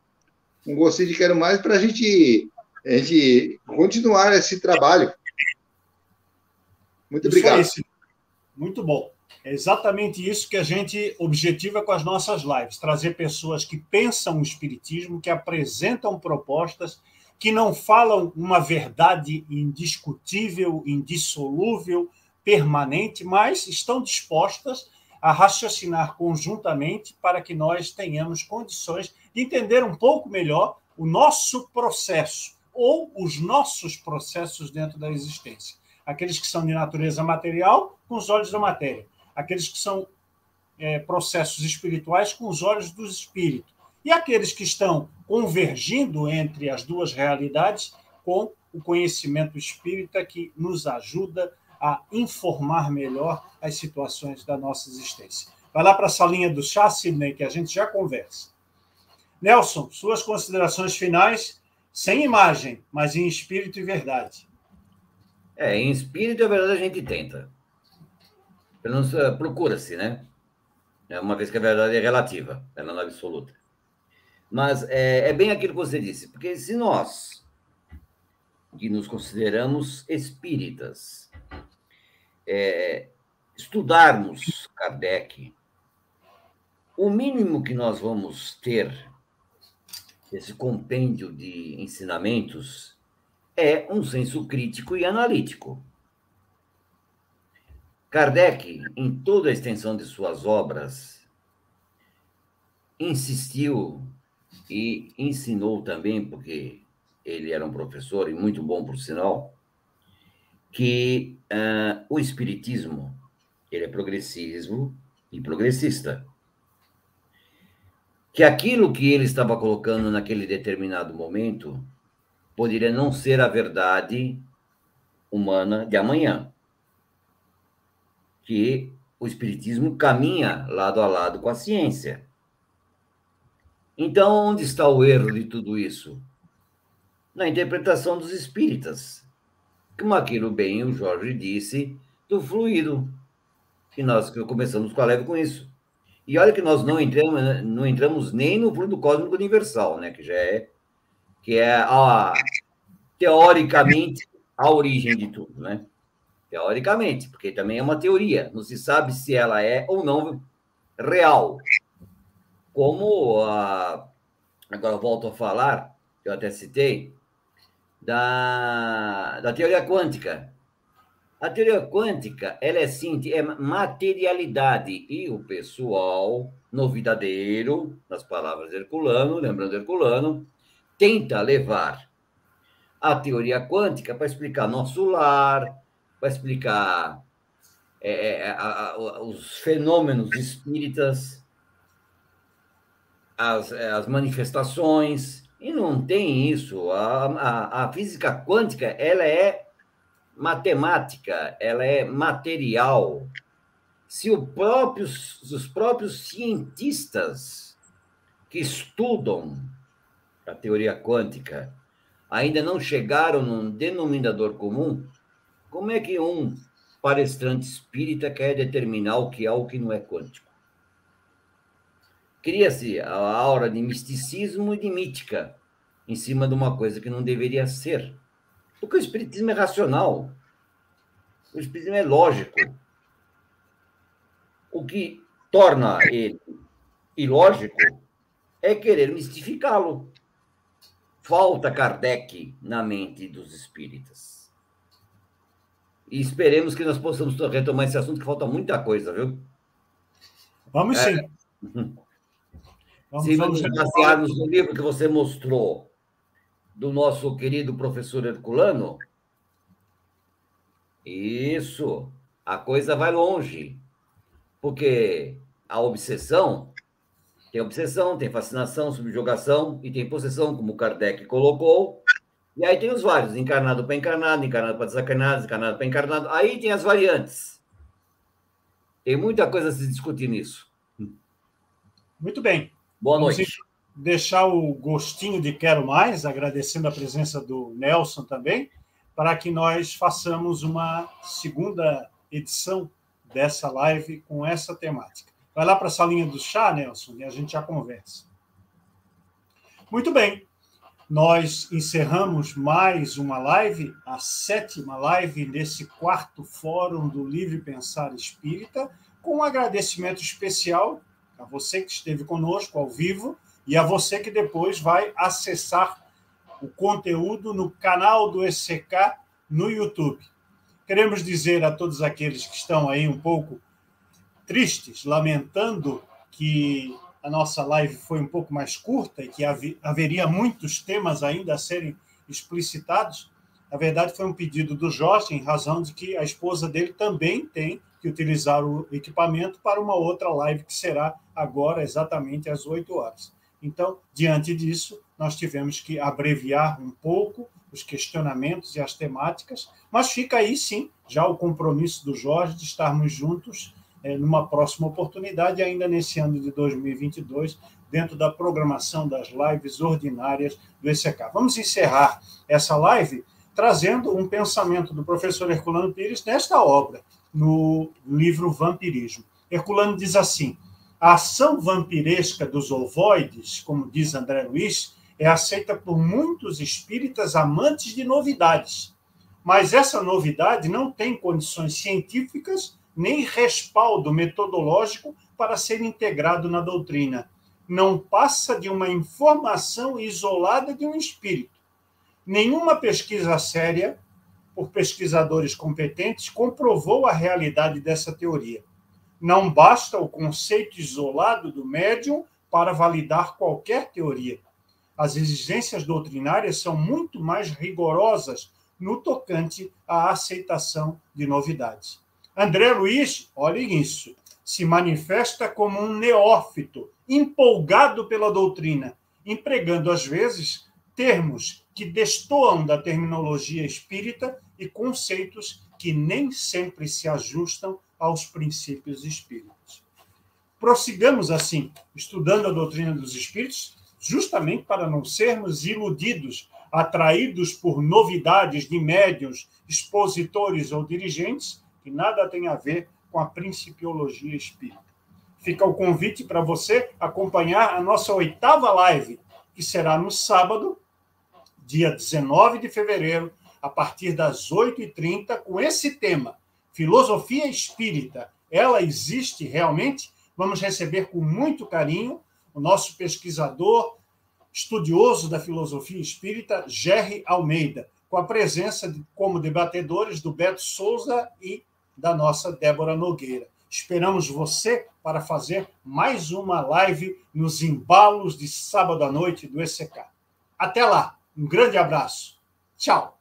Um gostinho de quero mais para a gente, a gente continuar esse trabalho. Muito obrigado. Muito bom. É exatamente isso que a gente objetiva com as nossas lives: trazer pessoas que pensam o Espiritismo, que apresentam propostas, que não falam uma verdade indiscutível, indissolúvel, permanente, mas estão dispostas a raciocinar conjuntamente para que nós tenhamos condições de entender um pouco melhor o nosso processo ou os nossos processos dentro da existência. Aqueles que são de natureza material com os olhos da matéria, aqueles que são é, processos espirituais com os olhos do espírito, e aqueles que estão convergindo entre as duas realidades com o conhecimento espírita que nos ajuda a informar melhor as situações da nossa existência. Vai lá para a salinha do chá, Sidney, que a gente já conversa. Nelson, suas considerações finais, sem imagem, mas em espírito e verdade. É, em espírito, a verdade, a gente tenta. Uh, procura-se, né? É uma vez que a verdade é relativa, ela não é absoluta. Mas é, é, bem aquilo que você disse, porque se nós que nos consideramos espíritas, é, estudarmos Kardec, o mínimo que nós vamos ter, esse compêndio de ensinamentos, é um senso crítico e analítico. Kardec, em toda a extensão de suas obras, insistiu e ensinou também, porque ele era um professor e muito bom por sinal, que uh, o espiritismo ele é progressismo e progressista. Que aquilo que ele estava colocando naquele determinado momento poderia não ser a verdade humana de amanhã. Que o espiritismo caminha lado a lado com a ciência. Então, onde está o erro de tudo isso? Na interpretação dos espíritas. Como aquilo bem o Jorge disse, do fluido. E nós começamos com a leve com isso. E olha que nós não entramos, não entramos nem no fluido cósmico universal, né? Que já é que é a, teoricamente a origem de tudo, né? Teoricamente, porque também é uma teoria, não se sabe se ela é ou não real. Como a, agora volto a falar, eu até citei, da, da teoria quântica. A teoria quântica, ela é sim, é materialidade, e o pessoal, novidadeiro, nas palavras de Herculano, lembrando Herculano, tenta levar a teoria quântica para explicar nosso lar, para explicar é, é a, a, os fenômenos espíritas, as, as manifestações, e não tem isso. A, a, a física quântica, ela é matemática, ela é material. Se o os próprios cientistas que estudam a teoria quântica ainda não chegaram num denominador comum, como é que um palestrante espírita quer determinar o que é o que não é quântico? Cria-se a aura de misticismo e de mítica em cima de uma coisa que não deveria ser. Porque o espiritismo é racional. O espiritismo é lógico. O que torna ele ilógico é querer mistificá-lo. Falta Kardec na mente dos espíritas. E esperemos que nós possamos retomar esse assunto, que falta muita coisa, viu? Vamos é... sim. Vamos, Se vamos basearmos no livro que você mostrou do nosso querido professor Herculano, isso, a coisa vai longe. Porque a obsessão, tem obsessão, tem fascinação, subjugação e tem possessão, como Kardec colocou. E aí tem os vários, encarnado para encarnado, encarnado para desencarnado, encarnado para encarnado. Aí tem as variantes. Tem muita coisa a se discutir nisso. Muito bem. Boa noite. Vamos deixar o gostinho de quero mais, agradecendo a presença do Nelson também, para que nós façamos uma segunda edição dessa live com essa temática. Vai lá para a salinha do chá, Nelson, e a gente já conversa. Muito bem. Nós encerramos mais uma live, a sétima live desse quarto fórum do Livre Pensar Espírita, com um agradecimento especial a você que esteve conosco ao vivo e a você que depois vai acessar o conteúdo no canal do ECK no YouTube. Queremos dizer a todos aqueles que estão aí um pouco tristes, lamentando que a nossa live foi um pouco mais curta e que haveria muitos temas ainda a serem explicitados. Na verdade, foi um pedido do Jorge, em razão de que a esposa dele também tem que utilizar o equipamento para uma outra live que será agora exatamente às 8 horas. Então, diante disso, nós tivemos que abreviar um pouco os questionamentos e as temáticas, mas fica aí sim já o compromisso do Jorge de estarmos juntos é, numa próxima oportunidade, ainda nesse ano de 2022, dentro da programação das lives ordinárias do ECK. Vamos encerrar essa live trazendo um pensamento do professor Herculano Pires nesta obra, no livro Vampirismo. Herculano diz assim: a ação vampiresca dos ovoides, como diz André Luiz, é aceita por muitos espíritas amantes de novidades. Mas essa novidade não tem condições científicas nem respaldo metodológico para ser integrado na doutrina. Não passa de uma informação isolada de um espírito. Nenhuma pesquisa séria, por pesquisadores competentes, comprovou a realidade dessa teoria. Não basta o conceito isolado do médium para validar qualquer teoria. As exigências doutrinárias são muito mais rigorosas no tocante à aceitação de novidades. André Luiz, olhem isso, se manifesta como um neófito, empolgado pela doutrina, empregando às vezes termos que destoam da terminologia espírita e conceitos que nem sempre se ajustam aos princípios espíritas. Prossigamos assim, estudando a doutrina dos espíritos, justamente para não sermos iludidos, atraídos por novidades de médios, expositores ou dirigentes, que nada tem a ver com a principiologia espírita. Fica o convite para você acompanhar a nossa oitava live, que será no sábado, dia 19 de fevereiro, a partir das 8h30, com esse tema: Filosofia Espírita. Ela existe realmente? Vamos receber com muito carinho o nosso pesquisador, estudioso da filosofia espírita, Gerry Almeida, com a presença de, como debatedores do Beto Souza e da nossa Débora Nogueira. Esperamos você para fazer mais uma live nos embalos de sábado à noite do ECK. Até lá, um grande abraço. Tchau.